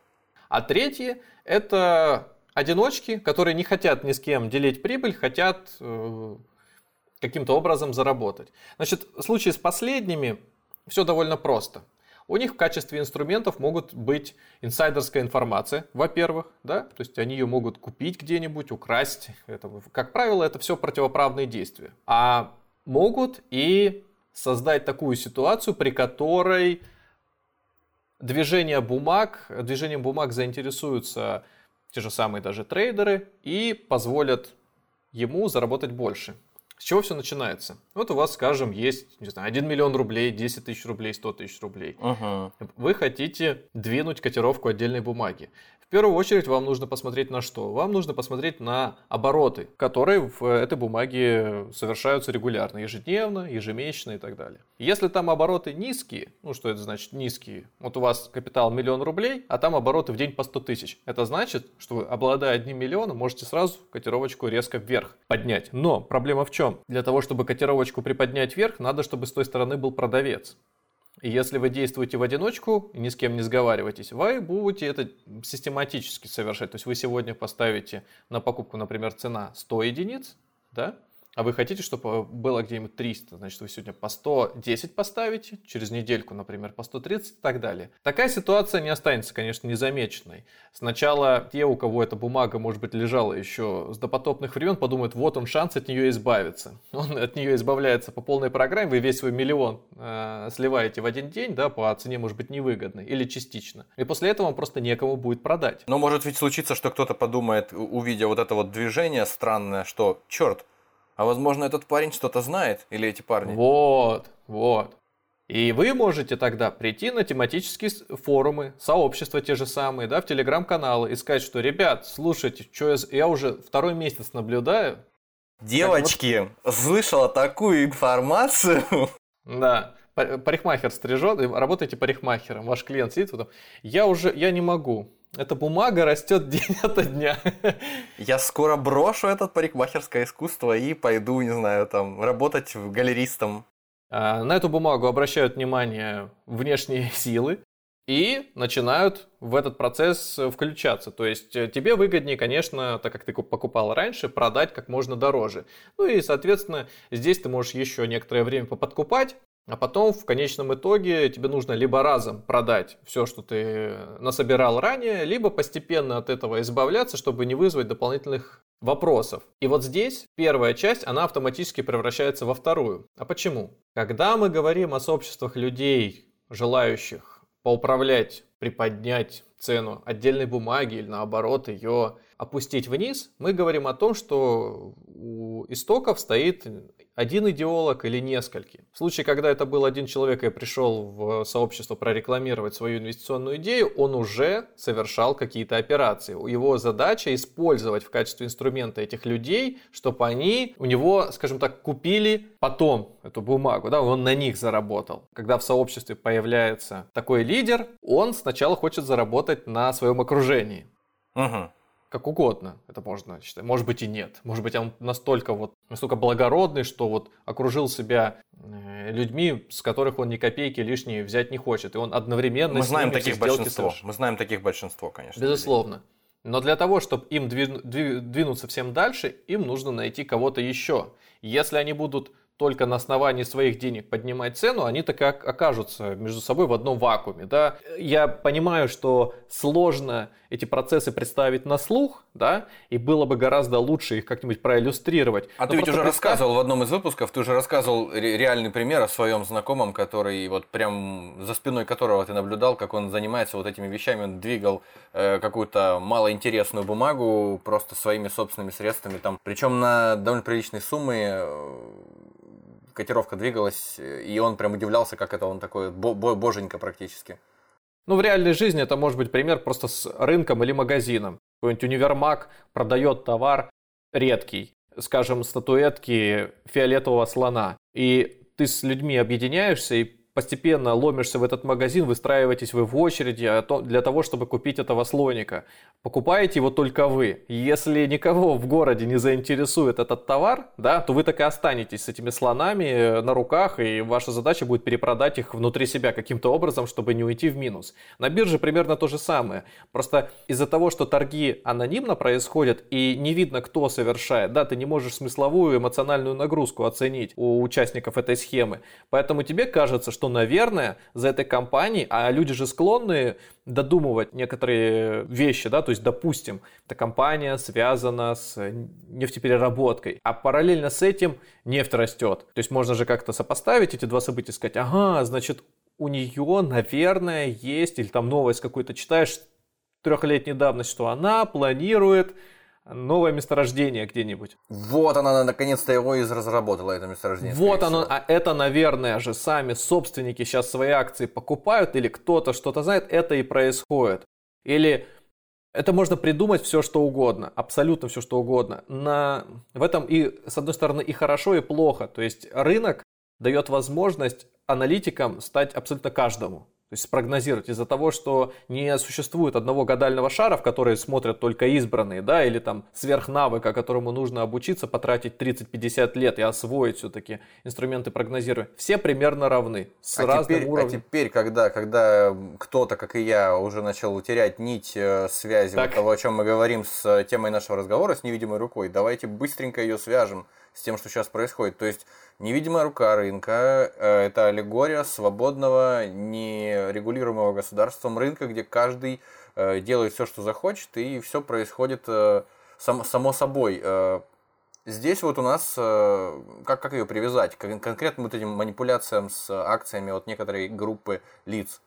[SPEAKER 1] А третье – это одиночки, которые не хотят ни с кем делить прибыль, хотят э, каким-то образом заработать. Значит, в случае с последними все довольно просто. У них в качестве инструментов могут быть инсайдерская информация, во-первых, да, то есть они ее могут купить где-нибудь, украсть. Это, как правило, это все противоправные действия. А могут и создать такую ситуацию, при которой движение бумаг, движением бумаг заинтересуются те же самые даже трейдеры, и позволят ему заработать больше. С чего все начинается? Вот у вас, скажем, есть, не знаю, 1 миллион рублей, 10 тысяч рублей, 100 тысяч рублей.
[SPEAKER 2] Угу.
[SPEAKER 1] Вы хотите двинуть котировку отдельной бумаги первую очередь вам нужно посмотреть на что? Вам нужно посмотреть на обороты, которые в этой бумаге совершаются регулярно, ежедневно, ежемесячно и так далее. Если там обороты низкие, ну что это значит низкие? Вот у вас капитал миллион рублей, а там обороты в день по 100 тысяч. Это значит, что вы, обладая одним миллионом, можете сразу котировочку резко вверх поднять. Но проблема в чем? Для того, чтобы котировочку приподнять вверх, надо, чтобы с той стороны был продавец. Если вы действуете в одиночку ни с кем не сговариваетесь, вы будете это систематически совершать. То есть вы сегодня поставите на покупку, например, цена 100 единиц, да? А вы хотите, чтобы было где-нибудь 300, значит, вы сегодня по 110 поставите, через недельку, например, по 130 и так далее. Такая ситуация не останется, конечно, незамеченной. Сначала те, у кого эта бумага, может быть, лежала еще с допотопных времен, подумают, вот он шанс от нее избавиться. [LAUGHS] Он от нее избавляется по полной программе, вы весь свой миллион э, сливаете в один день, да, по цене, может быть, невыгодной или частично. И после этого вам просто некому будет продать.
[SPEAKER 2] Но может ведь случиться, что кто-то подумает, увидя вот это вот движение странное, что, черт, а возможно, этот парень что-то знает, или эти парни?
[SPEAKER 1] Вот, вот. И вы можете тогда прийти на тематические форумы, сообщества те же самые, да, в телеграм-каналы и сказать, что, ребят, слушайте, что я, я уже второй месяц наблюдаю.
[SPEAKER 2] Девочки, вот... слышала такую информацию.
[SPEAKER 1] Да, парикмахер стрижет, работаете парикмахером, ваш клиент сидит, вот, я уже, я не могу, эта бумага растет [LAUGHS] день ото дня.
[SPEAKER 2] Я скоро брошу этот парикмахерское искусство и пойду, не знаю, там, работать галеристом.
[SPEAKER 1] А, на эту бумагу обращают внимание внешние [LAUGHS] силы и начинают в этот процесс включаться. То есть э, тебе выгоднее, конечно, так как ты покупал раньше, продать как можно дороже. Ну и, соответственно, здесь ты можешь еще некоторое время поподкупать, а потом в конечном итоге тебе нужно либо разом продать все, что ты насобирал ранее, либо постепенно от этого избавляться, чтобы не вызвать дополнительных вопросов. И вот здесь первая часть, она автоматически превращается во вторую. А почему? Когда мы говорим о сообществах людей, желающих поуправлять, приподнять цену отдельной бумаги или наоборот ее опустить вниз, мы говорим о том, что у истоков стоит один идеолог или несколько. В случае, когда это был один человек и пришел в сообщество прорекламировать свою инвестиционную идею, он уже совершал какие-то операции. Его задача использовать в качестве инструмента этих людей, чтобы они у него, скажем так, купили потом эту бумагу, да, он на них заработал. Когда в сообществе появляется такой лидер, он сначала хочет заработать на своем окружении.
[SPEAKER 2] Угу
[SPEAKER 1] как угодно это можно считать. Может быть и нет. Может быть он настолько вот настолько благородный, что вот окружил себя э, людьми, с которых он ни копейки лишние взять не хочет. И он одновременно
[SPEAKER 2] Мы знаем таких большинство. Совершит. Мы знаем таких большинство, конечно.
[SPEAKER 1] Безусловно. Но для того, чтобы им двинуться всем дальше, им нужно найти кого-то еще. Если они будут только на основании своих денег поднимать цену, они так и окажутся между собой в одном вакууме. Да? Я понимаю, что сложно эти процессы представить на слух, да, и было бы гораздо лучше их как-нибудь проиллюстрировать.
[SPEAKER 2] А Но ты ведь уже представь... рассказывал в одном из выпусков, ты уже рассказывал реальный пример о своем знакомом, который вот прям за спиной которого ты наблюдал, как он занимается вот этими вещами, он двигал э, какую-то малоинтересную бумагу просто своими собственными средствами, там, причем на довольно приличные суммы э, котировка двигалась, и он прям удивлялся, как это он такой бо боженька практически.
[SPEAKER 1] Ну, в реальной жизни это может быть пример просто с рынком или магазином. Какой-нибудь универмаг продает товар редкий, скажем, статуэтки фиолетового слона. И ты с людьми объединяешься и постепенно ломишься в этот магазин, выстраиваетесь вы в очереди а для того, чтобы купить этого слоника. Покупаете его только вы. Если никого в городе не заинтересует этот товар, да, то вы так и останетесь с этими слонами э, на руках, и ваша задача будет перепродать их внутри себя каким-то образом, чтобы не уйти в минус. На бирже примерно то же самое. Просто из-за того, что торги анонимно происходят и не видно, кто совершает, да, ты не можешь смысловую эмоциональную нагрузку оценить у участников этой схемы. Поэтому тебе кажется, что что, наверное, за этой компанией, а люди же склонны додумывать некоторые вещи, да, то есть, допустим, эта компания связана с нефтепереработкой, а параллельно с этим нефть растет. То есть можно же как-то сопоставить эти два события, сказать, ага, значит, у нее, наверное, есть, или там новость какую-то читаешь трехлетней давности, что она планирует новое месторождение где-нибудь.
[SPEAKER 2] Вот она наконец-то его и разработала, это месторождение.
[SPEAKER 1] Вот оно, а это, наверное же, сами собственники сейчас свои акции покупают, или кто-то что-то знает, это и происходит. Или это можно придумать все, что угодно, абсолютно все, что угодно. На... В этом и, с одной стороны, и хорошо, и плохо. То есть рынок дает возможность аналитикам стать абсолютно каждому. То есть спрогнозировать из-за того, что не существует одного гадального шара, в который смотрят только избранные, да, или там сверхнавыка, которому нужно обучиться, потратить 30-50 лет и освоить все-таки инструменты прогнозирования. Все примерно равны, с
[SPEAKER 2] а
[SPEAKER 1] разным
[SPEAKER 2] теперь,
[SPEAKER 1] уровнем.
[SPEAKER 2] А теперь, когда, когда кто-то, как и я, уже начал терять нить э, связи вот того, о чем мы говорим с э, темой нашего разговора, с невидимой рукой, давайте быстренько ее свяжем с тем, что сейчас происходит. То есть невидимая рука рынка э, – это аллегория свободного, нерегулируемого государством рынка, где каждый э, делает все, что захочет, и все происходит э, сам, само собой. Здесь вот у нас, как, как ее привязать к конкретным вот этим манипуляциям с акциями от некоторой группы лиц?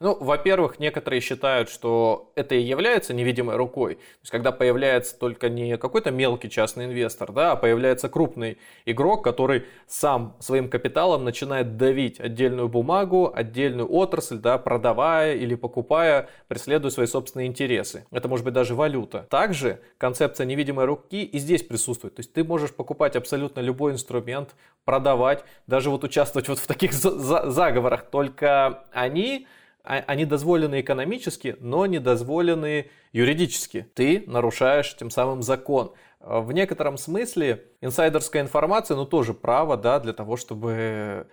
[SPEAKER 1] Ну, во-первых, некоторые считают, что это и является невидимой рукой. То есть, когда появляется только не какой-то мелкий частный инвестор, да, а появляется крупный игрок, который сам своим капиталом начинает давить отдельную бумагу, отдельную отрасль, да, продавая или покупая, преследуя свои собственные интересы. Это может быть даже валюта. Также концепция невидимой руки и здесь присутствует. То есть, ты можешь покупать абсолютно любой инструмент, продавать, даже вот участвовать вот в таких заговорах. Только они они дозволены экономически, но не дозволены юридически. Ты нарушаешь тем самым закон. А, в некотором смысле инсайдерская информация, ну тоже право, да, для того, чтобы,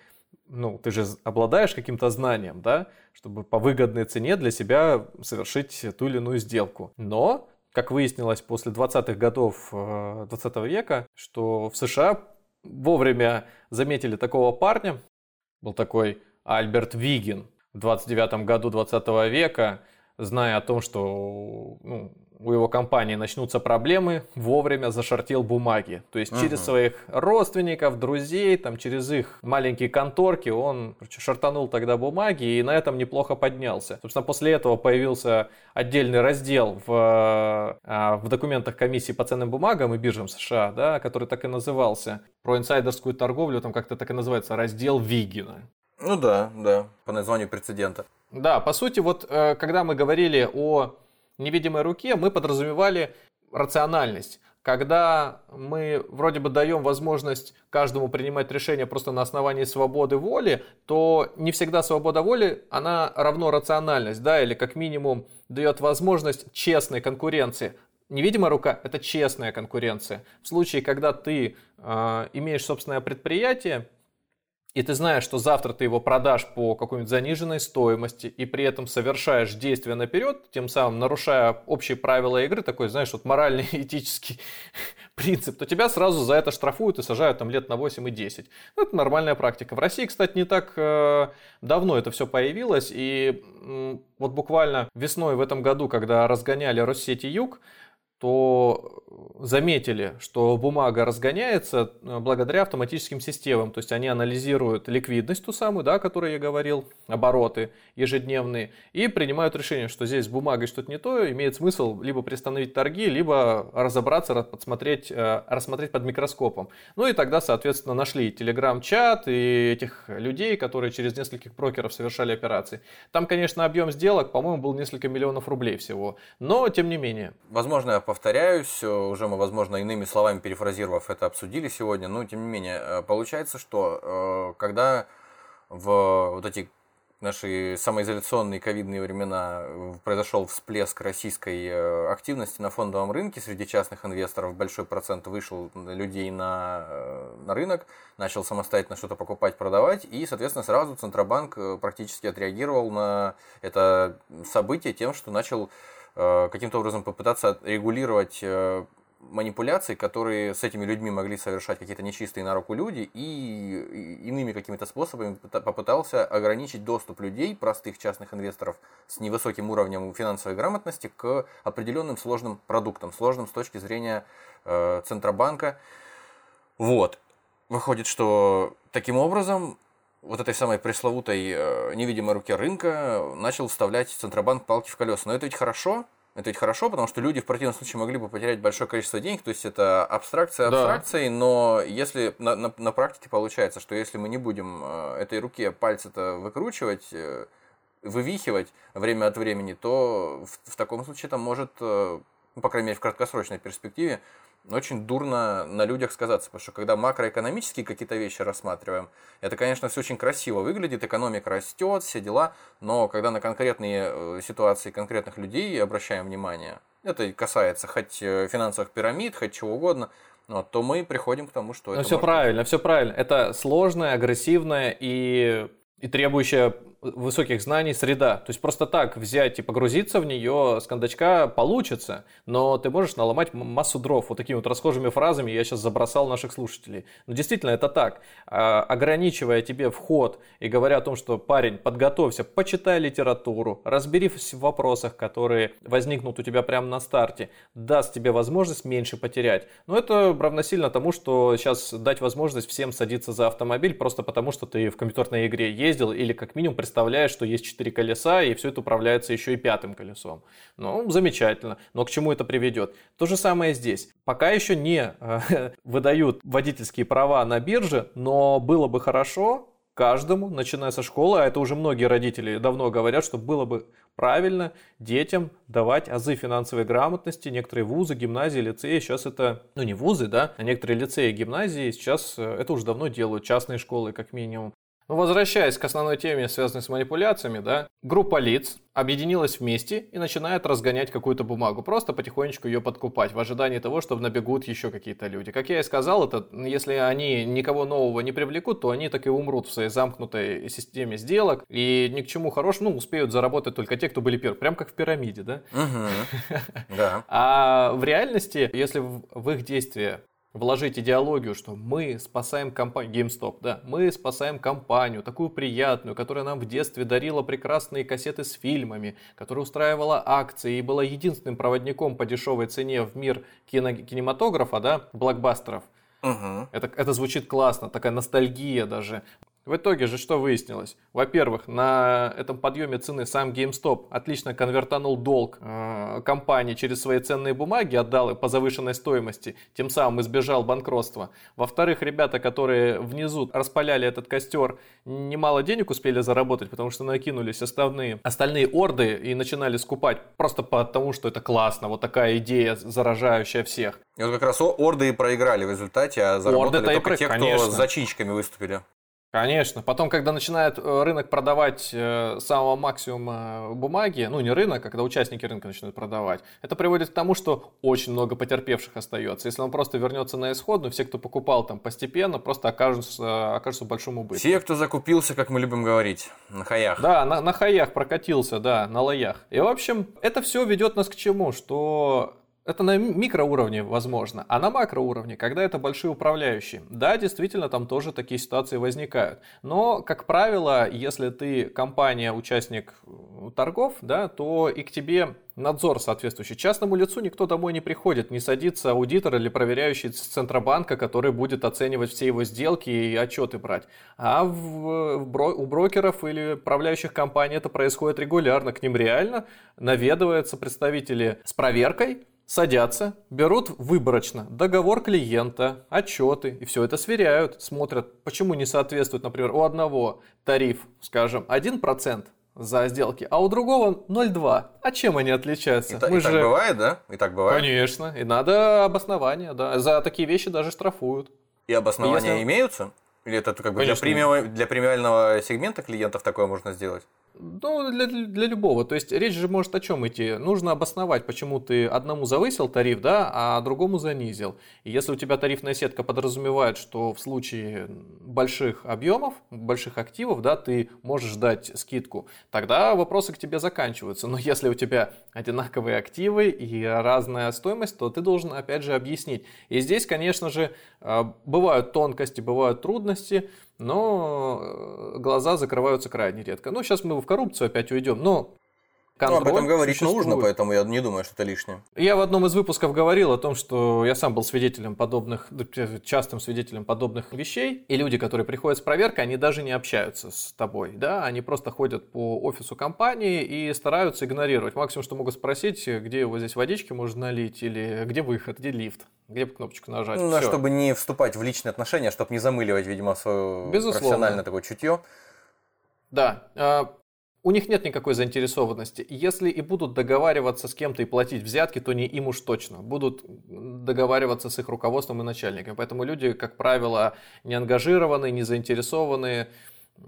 [SPEAKER 1] ну, ты же обладаешь каким-то знанием, да, чтобы по выгодной цене для себя совершить ту или иную сделку. Но, как выяснилось после 20-х годов 20 э, века, что в США вовремя заметили такого парня, был такой Альберт Вигин, в 29 году 20 века, зная о том, что ну, у его компании начнутся проблемы, вовремя зашортил бумаги. То есть угу. через своих родственников, друзей, там, через их маленькие конторки он короче, шартанул тогда бумаги и на этом неплохо поднялся. Собственно, после этого появился отдельный раздел в, а, в документах комиссии по ценным бумагам и биржам США, да, который так и назывался. Про инсайдерскую торговлю там как-то так и называется, раздел Вигина.
[SPEAKER 2] Ну да, да, по названию прецедента.
[SPEAKER 1] Да, по сути, вот э, когда мы говорили о невидимой руке, мы подразумевали рациональность. Когда мы вроде бы даем возможность каждому принимать решения просто на основании свободы воли, то не всегда свобода воли, она равно рациональность, да, или как минимум дает возможность честной конкуренции. Невидимая рука – это честная конкуренция. В случае, когда ты э, имеешь собственное предприятие, и ты знаешь, что завтра ты его продашь по какой-нибудь заниженной стоимости, и при этом совершаешь действия наперед, тем самым нарушая общие правила игры, такой, знаешь, вот моральный [LAUGHS] этический принцип, то тебя сразу за это штрафуют и сажают там лет на 8 и 10. Ну, это нормальная практика. В России, кстати, не так э, давно это все появилось, и э, вот буквально весной в этом году, когда разгоняли Россети Юг, то заметили, что бумага разгоняется э, благодаря автоматическим системам. То есть они анализируют ликвидность ту самую, да, о которой я говорил, обороты ежедневные, и принимают решение, что здесь с бумагой что-то не то, имеет смысл либо приостановить торги, либо разобраться, подсмотреть, э, рассмотреть под микроскопом. Ну и тогда, соответственно, нашли телеграм-чат и этих людей, которые через нескольких брокеров совершали операции. Там, конечно, объем сделок, по-моему, был несколько миллионов рублей всего, но тем не менее.
[SPEAKER 2] Возможно, я повторяюсь, уже мы, возможно, иными словами перефразировав это обсудили сегодня, но тем не менее, э, получается, что э, когда в вот эти наши самоизоляционные ковидные времена произошел всплеск российской э, активности на фондовом рынке среди частных инвесторов, большой процент вышел людей на, на рынок, начал самостоятельно что-то покупать, продавать, и, соответственно, сразу Центробанк практически отреагировал на это событие тем, что начал каким-то образом попытаться регулировать манипуляций, которые с этими людьми могли совершать какие-то нечистые на руку люди, и иными какими-то способами попытался ограничить доступ людей, простых частных инвесторов с невысоким уровнем финансовой грамотности к определенным сложным продуктам, сложным с точки зрения э, Центробанка. Вот. Выходит, что таким образом вот этой самой пресловутой э, невидимой руке рынка начал вставлять Центробанк палки в колеса. Но это ведь хорошо, это ведь хорошо, потому что люди в противном случае могли бы потерять большое количество денег, то есть это абстракция абстракцией, да. но если на, на, на практике получается, что если мы не будем э, этой руке пальцы-то выкручивать, э, вывихивать время от времени, то в, в таком случае там может, ну, по крайней мере в краткосрочной перспективе, очень дурно на людях сказаться, потому что когда макроэкономические какие-то вещи рассматриваем, это, конечно, все очень красиво выглядит, экономика растет, все дела, но когда на конкретные э, ситуации конкретных людей обращаем внимание, это касается хоть э, финансовых пирамид, хоть чего угодно, вот, то мы приходим к тому, что
[SPEAKER 1] ну, все правильно, все правильно. Это сложная, агрессивная и, и требующая высоких знаний среда. То есть просто так взять и погрузиться в нее с кондачка получится, но ты можешь наломать массу дров. Вот такими вот расхожими фразами я сейчас забросал наших слушателей. Но действительно это так. А, ограничивая тебе вход и говоря о том, что парень, подготовься, почитай литературу, разберись в вопросах, которые возникнут у тебя прямо на старте, даст тебе возможность меньше потерять. Но это равносильно тому, что сейчас дать возможность всем садиться за автомобиль просто потому, что ты в компьютерной игре ездил или как минимум что есть четыре колеса, и все это управляется еще и пятым колесом. Ну, замечательно. Но к чему это приведет? То же самое здесь. Пока еще не э, [LAUGHS] выдают водительские права на бирже, но было бы хорошо каждому, начиная со школы, а это уже многие родители давно говорят, что было бы правильно детям давать азы финансовой грамотности. Некоторые вузы, гимназии, лицеи сейчас это, ну не вузы, да, а некоторые лицеи и гимназии сейчас э, это уже давно делают, частные школы как минимум. Ну, возвращаясь к основной теме, связанной с манипуляциями, да, группа лиц объединилась вместе и начинает разгонять какую-то бумагу, просто потихонечку ее подкупать в ожидании того, что набегут еще какие-то люди. Как я и сказал, это если они никого нового не привлекут, то они так и умрут в своей замкнутой системе сделок и ни к чему хорошему, ну, успеют заработать только те, кто были первые, прям как в пирамиде, да? [LAUGHS]
[SPEAKER 2] Да.
[SPEAKER 1] А в реальности, если в их действия вложить идеологию, что мы спасаем компанию, GameStop, да, мы спасаем компанию, такую приятную, которая нам в детстве дарила прекрасные кассеты с фильмами, которая устраивала акции и была единственным проводником по дешевой цене в мир кино, кинематографа, да, блокбастеров.
[SPEAKER 2] Угу.
[SPEAKER 1] Это, это звучит классно, такая ностальгия даже. В итоге же что выяснилось? Во-первых, на этом подъеме цены сам GameStop отлично конвертанул долг э, компании через свои ценные бумаги, отдал их по завышенной стоимости, тем самым избежал банкротства. Во-вторых, ребята, которые внизу распаляли этот костер, немало денег успели заработать, потому что накинулись остальные, остальные орды и начинали скупать просто потому, что это классно, вот такая идея, заражающая всех.
[SPEAKER 2] И вот как раз орды и проиграли в результате, а заработали только
[SPEAKER 1] и
[SPEAKER 2] те,
[SPEAKER 1] конечно.
[SPEAKER 2] кто с зачинщиками выступили.
[SPEAKER 1] Конечно. Потом, когда начинает э, рынок продавать э, самого максимума бумаги, ну не рынок, а когда участники рынка начинают продавать, это приводит к тому, что очень много потерпевших остается. Если он просто вернется на исходную, все, кто покупал там постепенно, просто окажутся, окажутся в большом убытке.
[SPEAKER 2] Все, кто закупился, как мы любим говорить, на хаях.
[SPEAKER 1] Да, на, на хаях прокатился, да, на лоях. И, в общем, это все ведет нас к чему? Что это на микроуровне возможно, а на макроуровне, когда это большие управляющие. Да, действительно, там тоже такие ситуации возникают. Но, как правило, если ты компания, участник э, торгов, да, то и к тебе надзор соответствующий. Частному лицу никто домой не приходит, не садится аудитор или проверяющий с Центробанка, который будет оценивать все его сделки и отчеты брать. А в, в, у брокеров или управляющих компаний это происходит регулярно. К ним реально наведываются представители с проверкой, Садятся, берут выборочно договор клиента, отчеты, и все это сверяют, смотрят, почему не соответствует, например, у одного тариф, скажем, 1% за сделки, а у другого 0,2. А чем они отличаются?
[SPEAKER 2] И, Мы и же... так бывает, да? И так бывает?
[SPEAKER 1] Конечно. И надо обоснование, да. За такие вещи даже штрафуют.
[SPEAKER 2] И обоснования Если... имеются? Или это как бы для, премиального, для премиального сегмента клиентов такое можно сделать?
[SPEAKER 1] Ну, для, для любого. То есть речь же может о чем идти. Нужно обосновать, почему ты одному завысил тариф, да, а другому занизил. И если у тебя тарифная сетка подразумевает, что в случае больших объемов, больших активов, да, ты можешь дать скидку, тогда вопросы к тебе заканчиваются. Но если у тебя одинаковые активы и разная стоимость, то ты должен опять же объяснить. И здесь, конечно же, а, бывают тонкости, бывают трудности но э, глаза закрываются крайне редко. Ну, сейчас мы в коррупцию опять уйдем, но
[SPEAKER 2] Контроль ну, об этом говорить существует. нужно, поэтому я не думаю, что это лишнее.
[SPEAKER 1] Я в одном из выпусков говорил о том, что я сам был свидетелем подобных, частым свидетелем подобных вещей, и люди, которые приходят с проверкой, они даже не общаются с тобой, да, они просто ходят по офису компании и стараются игнорировать. Максимум, что могут спросить, где у вас здесь водички можно налить, или где выход, где лифт, где кнопочку нажать.
[SPEAKER 2] Ну, Всё. чтобы не вступать в личные отношения, чтобы не замыливать, видимо, свое Безусловно. профессиональное такое чутье.
[SPEAKER 1] Да. У них нет никакой заинтересованности. Если и будут договариваться с кем-то и платить взятки, то не им уж точно. Будут договариваться с их руководством и начальниками. Поэтому люди, как правило, не ангажированные, не заинтересованные,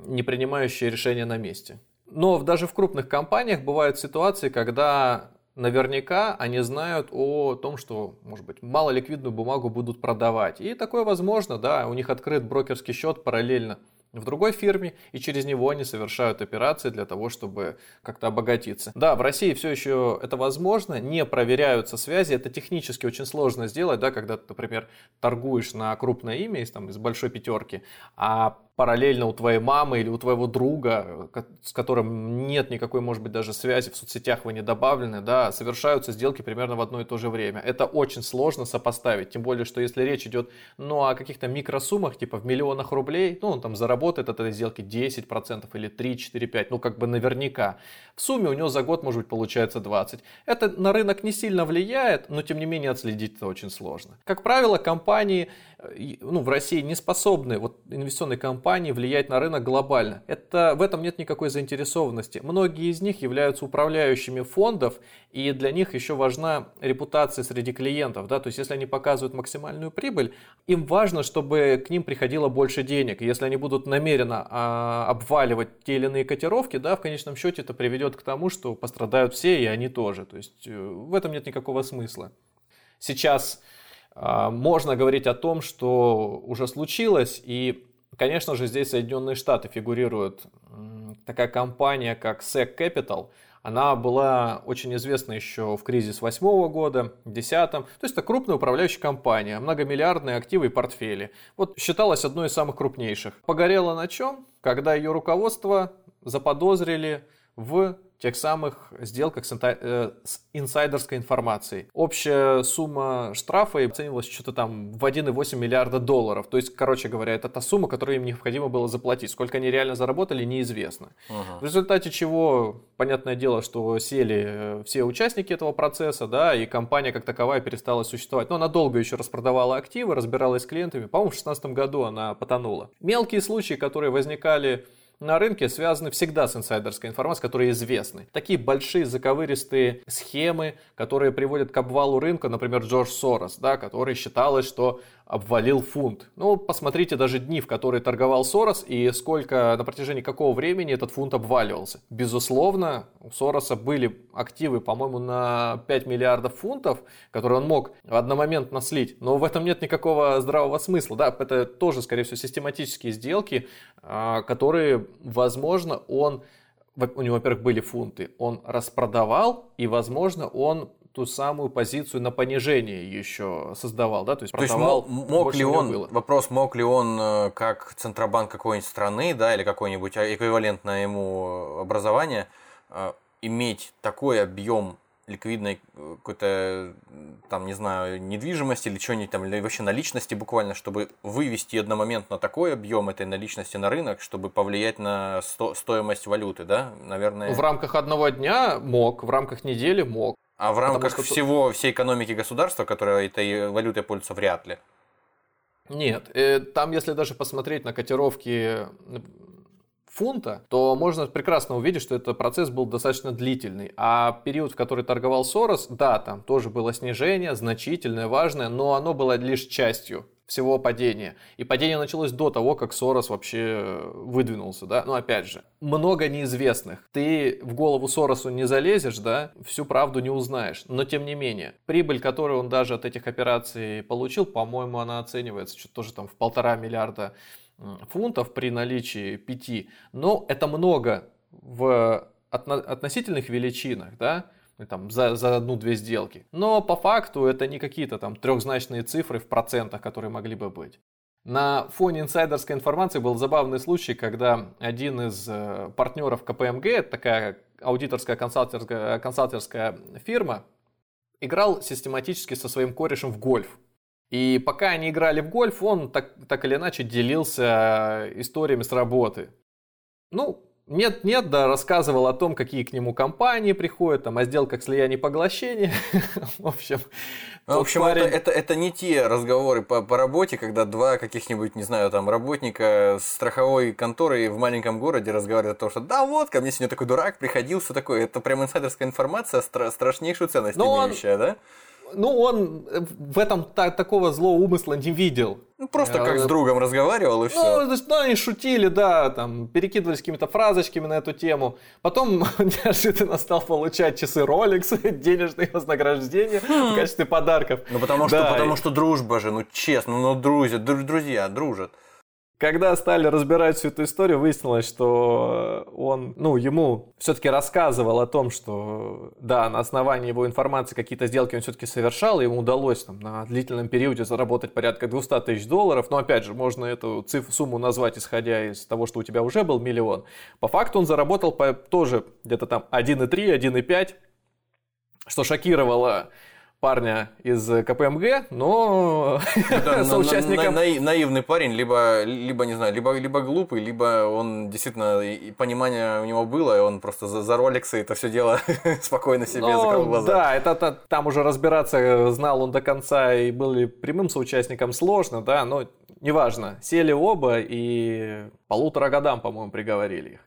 [SPEAKER 1] не принимающие решения на месте. Но даже в крупных компаниях бывают ситуации, когда наверняка они знают о том, что, может быть, малоликвидную бумагу будут продавать. И такое возможно, да, у них открыт брокерский счет параллельно в другой фирме, и через него они совершают операции для того, чтобы как-то обогатиться. Да, в России все еще это возможно, не проверяются связи, это технически очень сложно сделать, да, когда ты, например, торгуешь на крупное имя из, там, из большой пятерки, а параллельно у твоей мамы или у твоего друга, с которым нет никакой, может быть, даже связи, в соцсетях вы не добавлены, да, совершаются сделки примерно в одно и то же время. Это очень сложно сопоставить, тем более, что если речь идет, ну, о каких-то микросуммах, типа в миллионах рублей, ну, он там заработает от этой сделки 10% или 3, 4, 5, ну, как бы наверняка. В сумме у него за год, может быть, получается 20. Это на рынок не сильно влияет, но, тем не менее, отследить это очень сложно. Как правило, компании ну, в России не способны вот, инвестиционные компании влиять на рынок глобально. Это, в этом нет никакой заинтересованности. Многие из них являются управляющими фондов, и для них еще важна репутация среди клиентов. Да? То есть, если они показывают максимальную прибыль, им важно, чтобы к ним приходило больше денег. Если они будут намеренно а, обваливать те или иные котировки, да, в конечном счете это приведет к тому, что пострадают все, и они тоже. То есть, э, в этом нет никакого смысла. Сейчас можно говорить о том, что уже случилось, и, конечно же, здесь Соединенные Штаты фигурируют. Такая компания, как SEC Capital, она была очень известна еще в кризис 2008 года, 2010. То есть это крупная управляющая компания, многомиллиардные активы и портфели. Вот считалась одной из самых крупнейших. Погорела на чем? Когда ее руководство заподозрили в тех самых сделках с, э, с инсайдерской информацией. Общая сумма штрафа оценивалась что-то там в 1,8 миллиарда долларов. То есть, короче говоря, это та сумма, которую им необходимо было заплатить. Сколько они реально заработали, неизвестно. Угу. В результате чего, понятное дело, что сели э, все участники этого процесса, да, и компания как таковая перестала существовать. Но она долго еще распродавала активы, разбиралась с клиентами. По-моему, в 2016 году она потонула. Мелкие случаи, которые возникали на рынке связаны всегда с инсайдерской информацией, которые известны. Такие большие заковыристые схемы, которые приводят к обвалу рынка, например, Джордж Сорос, да, который считалось, что обвалил фунт. Ну, посмотрите даже дни, в которые торговал Сорос и сколько, на протяжении какого времени этот фунт обваливался. Безусловно, у Сороса были активы, по-моему, на 5 миллиардов фунтов, которые он мог в одномоментно слить, но в этом нет никакого здравого смысла. Да, это тоже, скорее всего, систематические сделки, а, которые, возможно, он у него, во-первых, были фунты, он распродавал, и, возможно, он ту самую позицию на понижение еще создавал, да, то есть
[SPEAKER 2] то продавал. Есть мог ли он, было. вопрос, мог ли он э, как Центробанк какой-нибудь страны, да, или какой-нибудь эквивалентное ему образование, э, иметь такой объем ликвидной э, какой-то, там, не знаю, недвижимости или что-нибудь там, или вообще наличности буквально, чтобы вывести одномоментно такой объем этой наличности на рынок, чтобы повлиять на сто стоимость валюты, да, наверное.
[SPEAKER 1] В рамках одного дня мог, в рамках недели мог.
[SPEAKER 2] А в рамках что... всего, всей экономики государства, которая этой валютой пользуется, вряд ли.
[SPEAKER 1] Нет, э, там если даже посмотреть на котировки фунта, то можно прекрасно увидеть, что этот процесс был достаточно длительный. А период, в который торговал Сорос, да, там тоже было снижение, значительное, важное, но оно было лишь частью всего падения. И падение началось до того, как Сорос вообще выдвинулся, да. Но опять же, много неизвестных. Ты в голову Соросу не залезешь, да, всю правду не узнаешь. Но тем не менее, прибыль, которую он даже от этих операций получил, по-моему, она оценивается что-то тоже там в полтора миллиарда фунтов при наличии 5. Но это много в относительных величинах, да, там, за, за одну-две сделки. Но по факту это не какие-то там трехзначные цифры в процентах, которые могли бы быть. На фоне инсайдерской информации был забавный случай, когда один из э, партнеров КПМГ, такая аудиторская консалтерская, консалтерская фирма, играл систематически со своим корешем в гольф. И пока они играли в гольф, он так, так или иначе делился историями с работы. Ну, нет-нет, да, рассказывал о том, какие к нему компании приходят, там, о сделках слияния и поглощения. [LAUGHS] В общем,
[SPEAKER 2] ну, в общем, парень... это, это, это не те разговоры по, по работе, когда два каких-нибудь, не знаю, там, работника страховой конторы в маленьком городе разговаривают о том, что да вот, ко мне сегодня такой дурак приходил, все такое. Это прям инсайдерская информация, стра- страшнейшую ценность Но имеющая, он... да?
[SPEAKER 1] Ну, он в этом та, такого злого умысла не видел.
[SPEAKER 2] Ну, просто как с э, другом разговаривал и все.
[SPEAKER 1] Ну, ну, они шутили, да, там, перекидывались какими-то фразочками на эту тему. Потом [LAUGHS] неожиданно стал получать часы Rolex, [LAUGHS] денежные вознаграждения в качестве подарков.
[SPEAKER 2] Ну, потому что, да. потому что дружба же, ну, честно, ну, друзья, друзья дружат.
[SPEAKER 1] Когда стали разбирать всю эту историю, выяснилось, что он, ну, ему все-таки рассказывал о том, что, да, на основании его информации какие-то сделки он все-таки совершал, и ему удалось там, на длительном периоде заработать порядка 200 тысяч долларов. Но, опять же, можно эту цифру, сумму назвать, исходя из того, что у тебя уже был миллион. По факту он заработал по, тоже где-то там 1,3, 1,5, что шокировало парня из КПМГ, но
[SPEAKER 2] да, [LAUGHS] соучастником... На, на, наивный парень, либо, либо, не знаю, либо, либо глупый, либо он действительно, и понимание у него было, и он просто за, за Роликсы это все дело [LAUGHS] спокойно себе ну, закрыл глаза.
[SPEAKER 1] Да, это, это там уже разбираться, знал он до конца и был ли прямым соучастником сложно, да, но неважно. Сели оба и полутора годам, по-моему, приговорили их.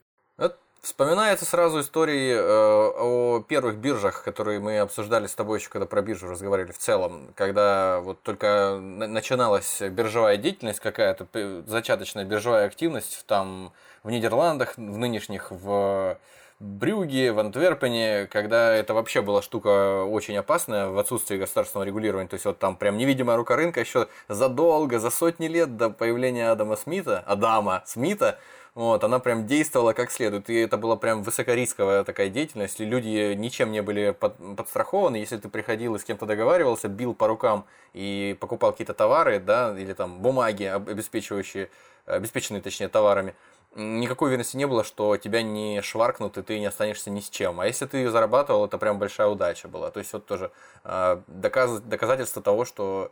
[SPEAKER 2] Вспоминается сразу истории э, о первых биржах, которые мы обсуждали с тобой еще, когда про биржу разговаривали в целом, когда вот только начиналась биржевая деятельность какая-то, зачаточная биржевая активность там в Нидерландах, в нынешних, в Брюге, в Антверпене, когда это вообще была штука очень опасная в отсутствии государственного регулирования. То есть вот там прям невидимая рука рынка еще задолго, за сотни лет до появления Адама Смита, Адама Смита, вот, она прям действовала как следует. И это была прям высокорисковая такая деятельность. И люди ничем не были под, подстрахованы. Если ты приходил и с кем-то договаривался, бил по рукам и покупал какие-то товары, да, или там бумаги, обеспечивающие, обеспеченные, точнее, товарами, никакой уверенности не было, что тебя не шваркнут, и ты не останешься ни с чем. А если ты ее зарабатывал, это прям большая удача была. То есть вот тоже э, доказ, доказательство того, что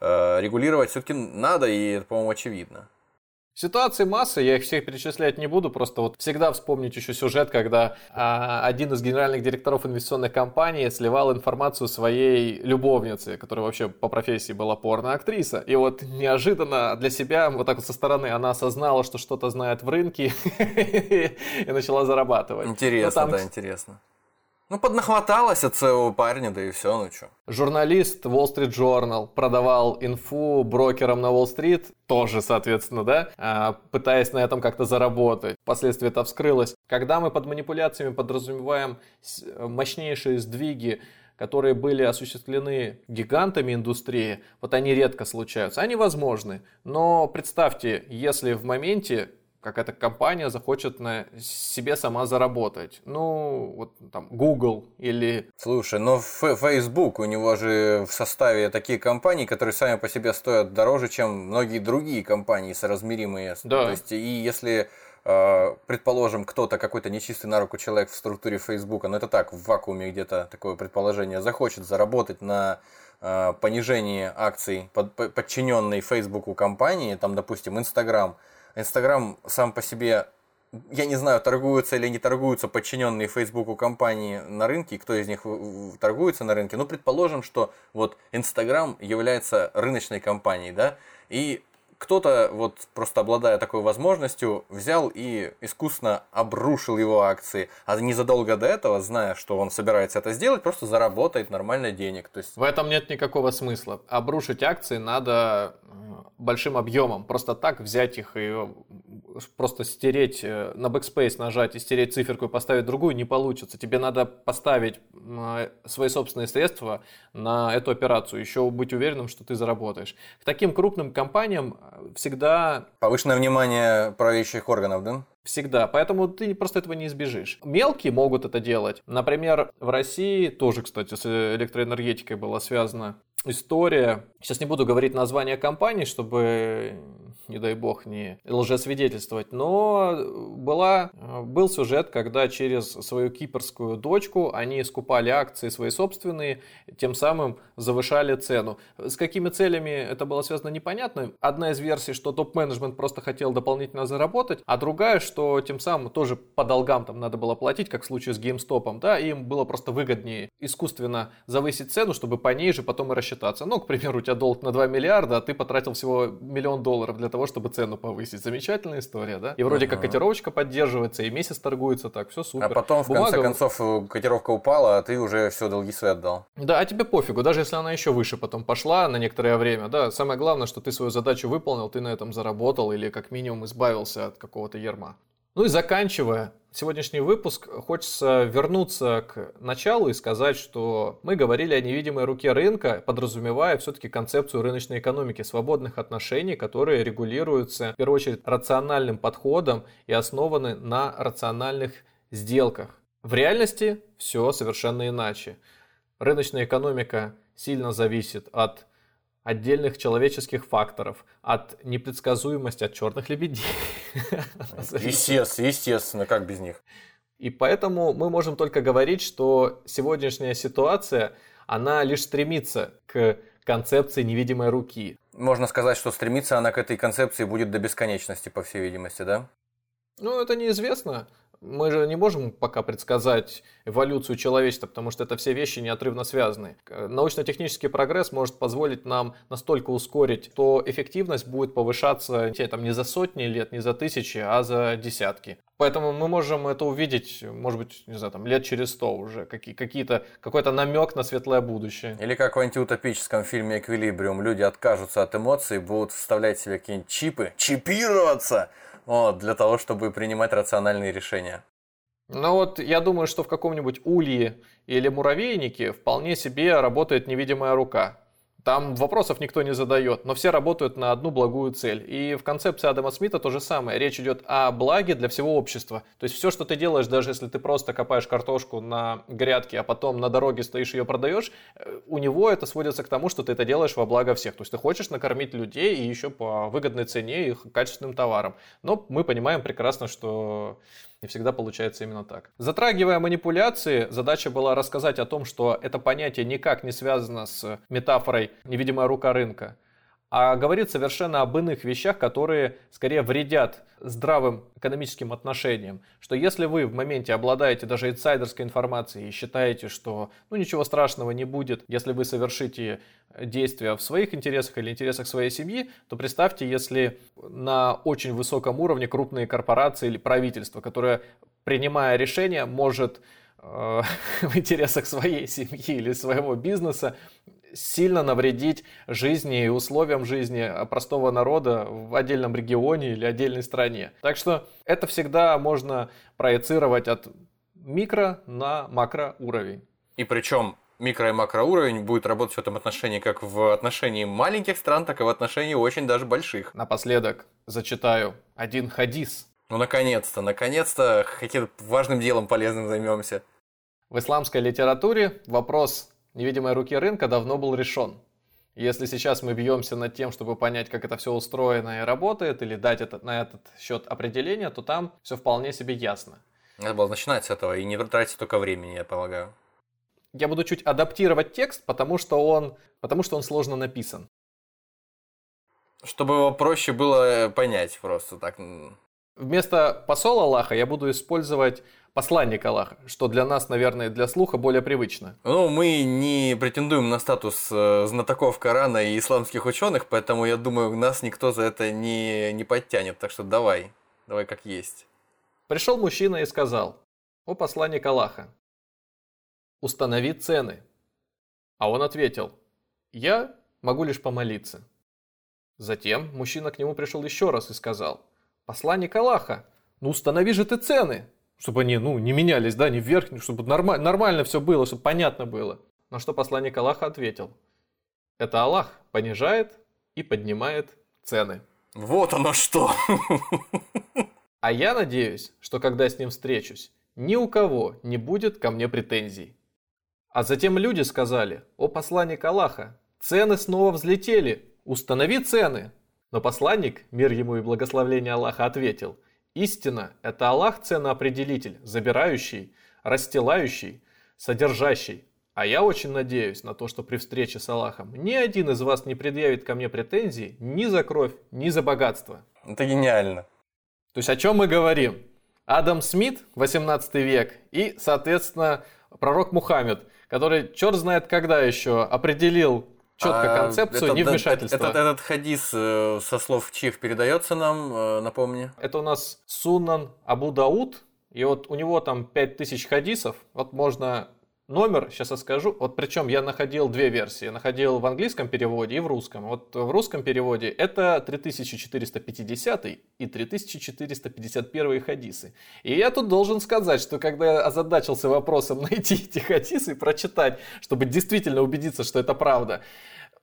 [SPEAKER 2] э, регулировать все-таки надо, и это, по-моему, очевидно.
[SPEAKER 1] Ситуации масса, я их всех перечислять не буду, просто вот всегда вспомнить еще сюжет, когда а, один из генеральных директоров инвестиционной компании сливал информацию своей любовнице, которая вообще по профессии была порно-актриса. И вот неожиданно для себя, вот так вот со стороны, она осознала, что что-то знает в рынке [LAUGHS] и начала зарабатывать.
[SPEAKER 2] Интересно, да, интересно. Ну, поднахваталась от своего парня, да и все, ну что.
[SPEAKER 1] Журналист Wall Street Journal продавал инфу брокерам на Уолл-стрит, тоже, соответственно, да, а, пытаясь на этом как-то заработать. Впоследствии это вскрылось. Когда мы под манипуляциями подразумеваем мощнейшие сдвиги которые были осуществлены гигантами индустрии, вот они редко случаются. Они возможны, но представьте, если в моменте какая-то компания захочет на себе сама заработать. Ну, вот там Google или...
[SPEAKER 2] Слушай, но Facebook, у него же в составе такие компании, которые сами по себе стоят дороже, чем многие другие компании соразмеримые.
[SPEAKER 1] Да.
[SPEAKER 2] То есть, и если э, предположим, кто-то, какой-то нечистый на руку человек в структуре Facebook, но это так, в вакууме где-то такое предположение, захочет заработать на э, понижении акций под, подчиненной Фейсбуку компании, там, допустим, Instagram, Инстаграм сам по себе, я не знаю, торгуются или не торгуются подчиненные Фейсбуку компании на рынке, кто из них торгуется на рынке. Но предположим, что вот Инстаграм является рыночной компанией, да, и кто-то, вот просто обладая такой возможностью, взял и искусно обрушил его акции, а незадолго до этого, зная, что он собирается это сделать, просто заработает нормально денег. То есть...
[SPEAKER 1] В этом нет никакого смысла. Обрушить акции надо большим объемом. Просто так взять их и просто стереть, э, на backspace нажать и стереть циферку и поставить другую не получится. Тебе надо поставить свои собственные средства на эту операцию, еще быть уверенным, что ты заработаешь. К таким крупным компаниям всегда...
[SPEAKER 2] Повышенное внимание правящих органов, да?
[SPEAKER 1] Всегда. Поэтому ты просто этого не избежишь. Мелкие могут это делать. Например, в России тоже, кстати, с электроэнергетикой была связана история. Сейчас не буду говорить название компании, чтобы не дай бог, не лжесвидетельствовать, но была, был сюжет, когда через свою кипрскую дочку они скупали акции свои собственные, тем самым завышали цену. С какими целями это было связано, непонятно. Одна из версий, что топ-менеджмент просто хотел дополнительно заработать, а другая, что тем самым тоже по долгам там надо было платить, как в случае с GameStop, да, им было просто выгоднее искусственно завысить цену, чтобы по ней же потом и рассчитаться. Ну, к примеру, у тебя долг на 2 миллиарда, а ты потратил всего миллион долларов для того, чтобы цену повысить. Замечательная история, да? И вроде uh-huh. как котировочка поддерживается, и месяц торгуется так, все супер.
[SPEAKER 2] А потом, в Бумага... конце концов, котировка упала, а ты уже все долги свои отдал.
[SPEAKER 1] Да, а тебе пофигу, даже если она еще выше потом пошла на некоторое время, да, самое главное, что ты свою задачу выполнил, ты на этом заработал или как минимум избавился от какого-то ерма. Ну и заканчивая сегодняшний выпуск, хочется вернуться к началу и сказать, что мы говорили о невидимой руке рынка, подразумевая все-таки концепцию рыночной экономики, свободных отношений, которые регулируются в первую очередь рациональным подходом и основаны на рациональных сделках. В реальности все совершенно иначе. Рыночная экономика сильно зависит от отдельных человеческих факторов, от непредсказуемости, от черных лебедей. [LAUGHS]
[SPEAKER 2] Естественно, естественно, как без них.
[SPEAKER 1] И поэтому мы можем только говорить, что сегодняшняя ситуация, она лишь стремится к концепции невидимой руки.
[SPEAKER 2] Можно сказать, что стремится она к этой концепции будет до бесконечности, по всей видимости, да?
[SPEAKER 1] Ну, это неизвестно мы же не можем пока предсказать эволюцию человечества, потому что это все вещи неотрывно связаны. Научно-технический прогресс может позволить нам настолько ускорить, что эффективность будет повышаться там, не за сотни лет, не за тысячи, а за десятки. Поэтому мы можем это увидеть, может быть, не знаю, там, лет через сто уже, какие, какие-то, какой-то намек на светлое будущее.
[SPEAKER 2] Или как в антиутопическом фильме «Эквилибриум» люди откажутся от эмоций, будут вставлять себе какие-нибудь чипы, чипироваться, для того, чтобы принимать рациональные решения.
[SPEAKER 1] Ну вот я думаю, что в каком-нибудь улье или муравейнике вполне себе работает невидимая рука. Там вопросов никто не задает, но все работают на одну благую цель. И в концепции Адама Смита то же самое. Речь идет о благе для всего общества. То есть все, что ты делаешь, даже если ты просто копаешь картошку на грядке, а потом на дороге стоишь ее продаешь, э, у него это сводится к тому, что ты это делаешь во благо всех. То есть ты хочешь накормить людей и еще по выгодной цене и качественным товарам. Но мы понимаем прекрасно, что не всегда получается именно так. Затрагивая манипуляции, задача была рассказать о том, что это понятие никак не связано с метафорой «невидимая рука рынка», а говорит совершенно об иных вещах, которые скорее вредят здравым экономическим отношениям. Что если вы в моменте обладаете даже инсайдерской информацией и считаете, что ну, ничего страшного не будет, если вы совершите действия в своих интересах или интересах своей семьи, то представьте, если на очень высоком уровне крупные корпорации или правительство, которое, принимая решение, может [LAUGHS] в интересах своей семьи или своего бизнеса сильно навредить жизни и условиям жизни простого народа в отдельном регионе или отдельной стране. Так что это всегда можно проецировать от микро на макро уровень.
[SPEAKER 2] И причем микро и макроуровень будет работать в этом отношении как в отношении маленьких стран, так и в отношении очень даже больших.
[SPEAKER 1] Напоследок зачитаю один хадис.
[SPEAKER 2] Ну, наконец-то, наконец-то каким-то важным делом полезным займемся.
[SPEAKER 1] В исламской литературе вопрос невидимой руки рынка давно был решен. Если сейчас мы бьемся над тем, чтобы понять, как это все устроено и работает, или дать этот, на этот счет определение, то там все вполне себе ясно.
[SPEAKER 2] Надо было начинать с этого и не тратить только времени, я полагаю.
[SPEAKER 1] Я буду чуть адаптировать текст, потому что он, потому что он сложно написан.
[SPEAKER 2] Чтобы его проще было понять просто так.
[SPEAKER 1] Вместо посол Аллаха я буду использовать посланник Аллаха, что для нас, наверное, для слуха более привычно.
[SPEAKER 2] Ну, мы не претендуем на статус э, знатоков Корана и исламских ученых, поэтому я думаю, нас никто за это не, не подтянет. Так что давай, давай как есть.
[SPEAKER 1] Пришел мужчина и сказал, о посланник Аллаха, установи цены. А он ответил, я могу лишь помолиться. Затем мужчина к нему пришел еще раз и сказал, посланник Аллаха, ну установи же ты цены чтобы они, ну, не менялись, да, не вверх, чтобы норма- нормально все было, чтобы понятно было. На что посланник Аллаха ответил, это Аллах понижает и поднимает цены.
[SPEAKER 2] Вот оно что!
[SPEAKER 1] А я надеюсь, что когда с ним встречусь, ни у кого не будет ко мне претензий. А затем люди сказали, о посланник Аллаха, цены снова взлетели, установи цены. Но посланник, мир ему и благословление Аллаха, ответил, «Истина – это Аллах ценоопределитель, забирающий, расстилающий, содержащий. А я очень надеюсь на то, что при встрече с Аллахом ни один из вас не предъявит ко мне претензий ни за кровь, ни за богатство».
[SPEAKER 2] Это гениально.
[SPEAKER 1] То есть о чем мы говорим? Адам Смит, 18 век, и, соответственно, пророк Мухаммед, который черт знает когда еще определил четко
[SPEAKER 2] А
[SPEAKER 1] концепцию
[SPEAKER 2] этот-
[SPEAKER 1] невмешательства.
[SPEAKER 2] Этот, этот хадис э, со слов чьих передается нам, э, напомни.
[SPEAKER 1] Это у нас Сунан Абу Дауд, и вот у него там 5000 хадисов, вот можно номер, сейчас я скажу, вот причем я находил две версии, находил в английском переводе и в русском. Вот в русском переводе это 3450 и 3451 хадисы. И я тут должен сказать, что когда я озадачился вопросом [LAUGHS] найти эти хадисы и прочитать, чтобы действительно убедиться, что это правда,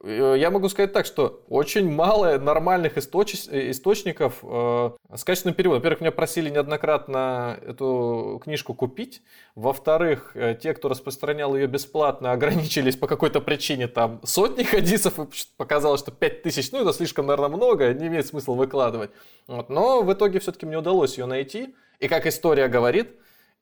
[SPEAKER 1] Я могу сказать так, что очень мало нормальных источ- э, источников э, с качественным переводом. Во-первых, меня просили неоднократно эту книжку купить. Во-вторых, э, те, кто распространял ее бесплатно, ограничились по какой-то причине там сотни хадисов. И показалось, что 5000, ну это слишком, наверное, много, не имеет смысла выкладывать. Вот. Но в итоге все-таки мне удалось ее найти. И как история говорит,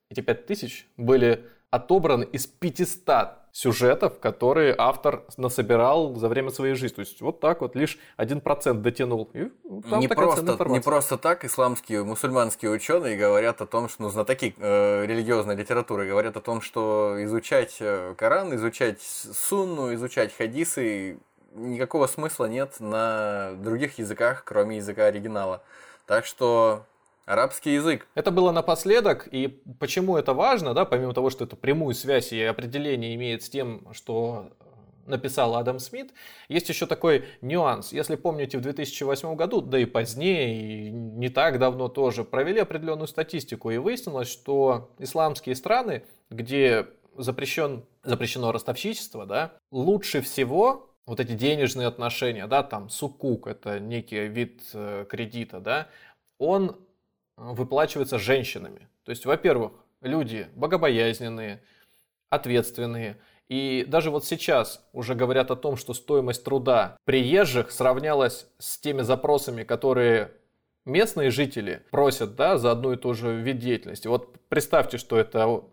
[SPEAKER 1] эти 5000 были отобраны из 500 сюжетов, которые автор насобирал за время своей жизни. То есть вот так вот лишь 1% дотянул. И там
[SPEAKER 2] не, просто, не просто так исламские, мусульманские ученые говорят о том, что ну, знатоки э, религиозной литературы говорят о том, что изучать э, Коран, изучать сунну, изучать хадисы никакого смысла нет на других языках, кроме языка оригинала. Так что арабский язык.
[SPEAKER 1] Это было напоследок, и почему это важно, да, помимо того, что это прямую связь и определение имеет с тем, что написал Адам Смит, есть еще такой нюанс. Если помните, в 2008 году, да и позднее, и не так давно тоже, провели определенную статистику, и выяснилось, что исламские страны, где запрещен, запрещено ростовщичество, да, лучше всего вот эти денежные отношения, да, там сукук, это некий вид э, кредита, да, он выплачивается женщинами. То есть, во-первых, люди богобоязненные, ответственные. И даже вот сейчас уже говорят о том, что стоимость труда приезжих сравнялась с теми запросами, которые местные жители просят да, за одну и ту же вид деятельности. Вот представьте, что это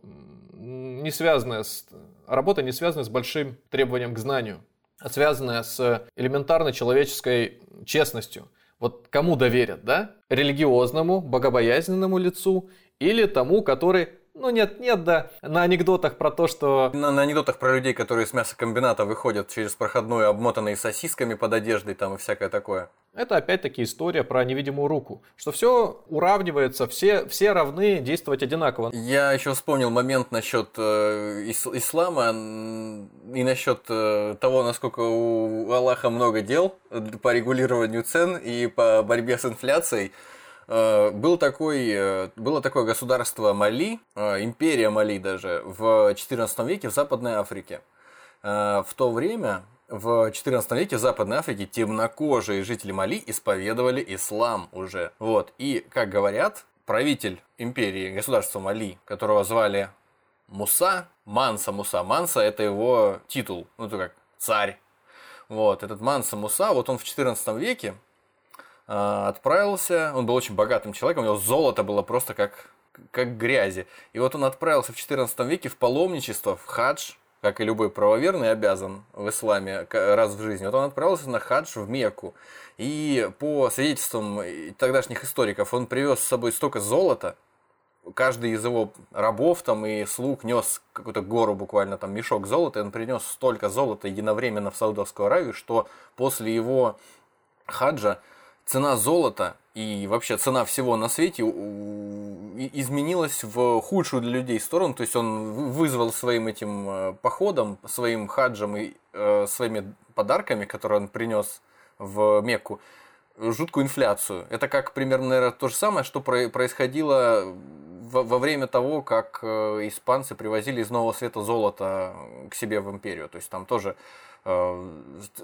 [SPEAKER 1] не связанная с, работа не связанная с большим требованием к знанию, а связанная с элементарной человеческой честностью. Вот кому доверят, да? Религиозному, богобоязненному лицу или тому, который, ну нет, нет, да, на анекдотах про то, что...
[SPEAKER 2] На, на анекдотах про людей, которые с мясокомбината выходят через проходную, обмотанные сосисками под одеждой там и всякое такое.
[SPEAKER 1] Это опять-таки история про невидимую руку, что все уравнивается, все, все равны действовать одинаково.
[SPEAKER 2] Я еще вспомнил момент насчет э, ис- ислама и насчет э, того, насколько у Аллаха много дел по регулированию цен и по борьбе с инфляцией. Э, был такой, э, было такое государство Мали, э, империя Мали даже, в XIV веке в Западной Африке. В то время в XIV веке в Западной Африке темнокожие жители Мали исповедовали ислам уже. Вот. И, как говорят, правитель империи, государства Мали, которого звали Муса, Манса Муса. Манса это его титул, ну это как царь. Вот, этот Манса Муса, вот он в XIV веке отправился, он был очень богатым человеком, у него золото было просто как, как грязи. И вот он отправился в XIV веке в паломничество, в хадж, как и любой правоверный обязан в исламе раз в жизни. Вот он отправился на хадж в Мекку. И по свидетельствам тогдашних историков, он привез с собой столько золота, каждый из его рабов там и слуг нес какую-то гору буквально там мешок золота, и он принес столько золота единовременно в Саудовскую Аравию, что после его хаджа цена золота и вообще цена всего на свете изменилась в худшую для людей сторону. То есть он вы- вызвал своим этим э, походом, своим хаджем и э, своими подарками, которые он принес в Мекку, жуткую инфляцию. Это как примерно, наверное, то же самое, что про- происходило во, время того, как э, испанцы привозили из Нового Света золото к себе в империю. То есть там тоже э,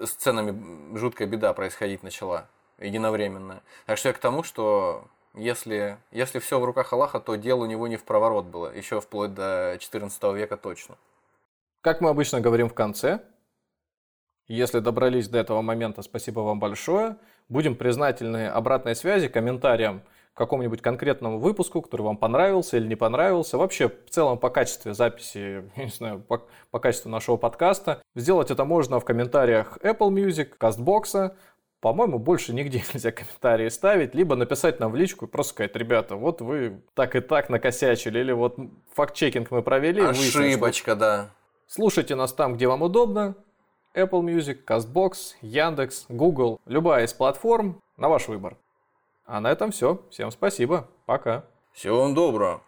[SPEAKER 2] с ценами жуткая беда происходить начала единовременно. Так что я к тому, что если, если все в руках Аллаха, то дело у него не в проворот было, еще вплоть до 14 века точно.
[SPEAKER 1] Как мы обычно говорим в конце, если добрались до этого момента, спасибо вам большое. Будем признательны обратной связи, комментариям к какому-нибудь конкретному выпуску, который вам понравился или не понравился. Вообще, в целом, по качеству записи, [LAUGHS] я не знаю, по, по качеству нашего подкаста. Сделать это можно в комментариях Apple Music, CastBox, по-моему, больше нигде [LAUGHS] нельзя комментарии ставить, либо написать нам в личку и просто сказать, ребята, вот вы так и так накосячили, или вот факт-чекинг мы провели.
[SPEAKER 2] Ошибочка, выяснили, да.
[SPEAKER 1] Слушайте нас там, где вам удобно. Apple Music, CastBox, Яндекс, Google, любая из платформ, на ваш выбор. А на этом все. Всем спасибо. Пока.
[SPEAKER 2] Всего вам доброго.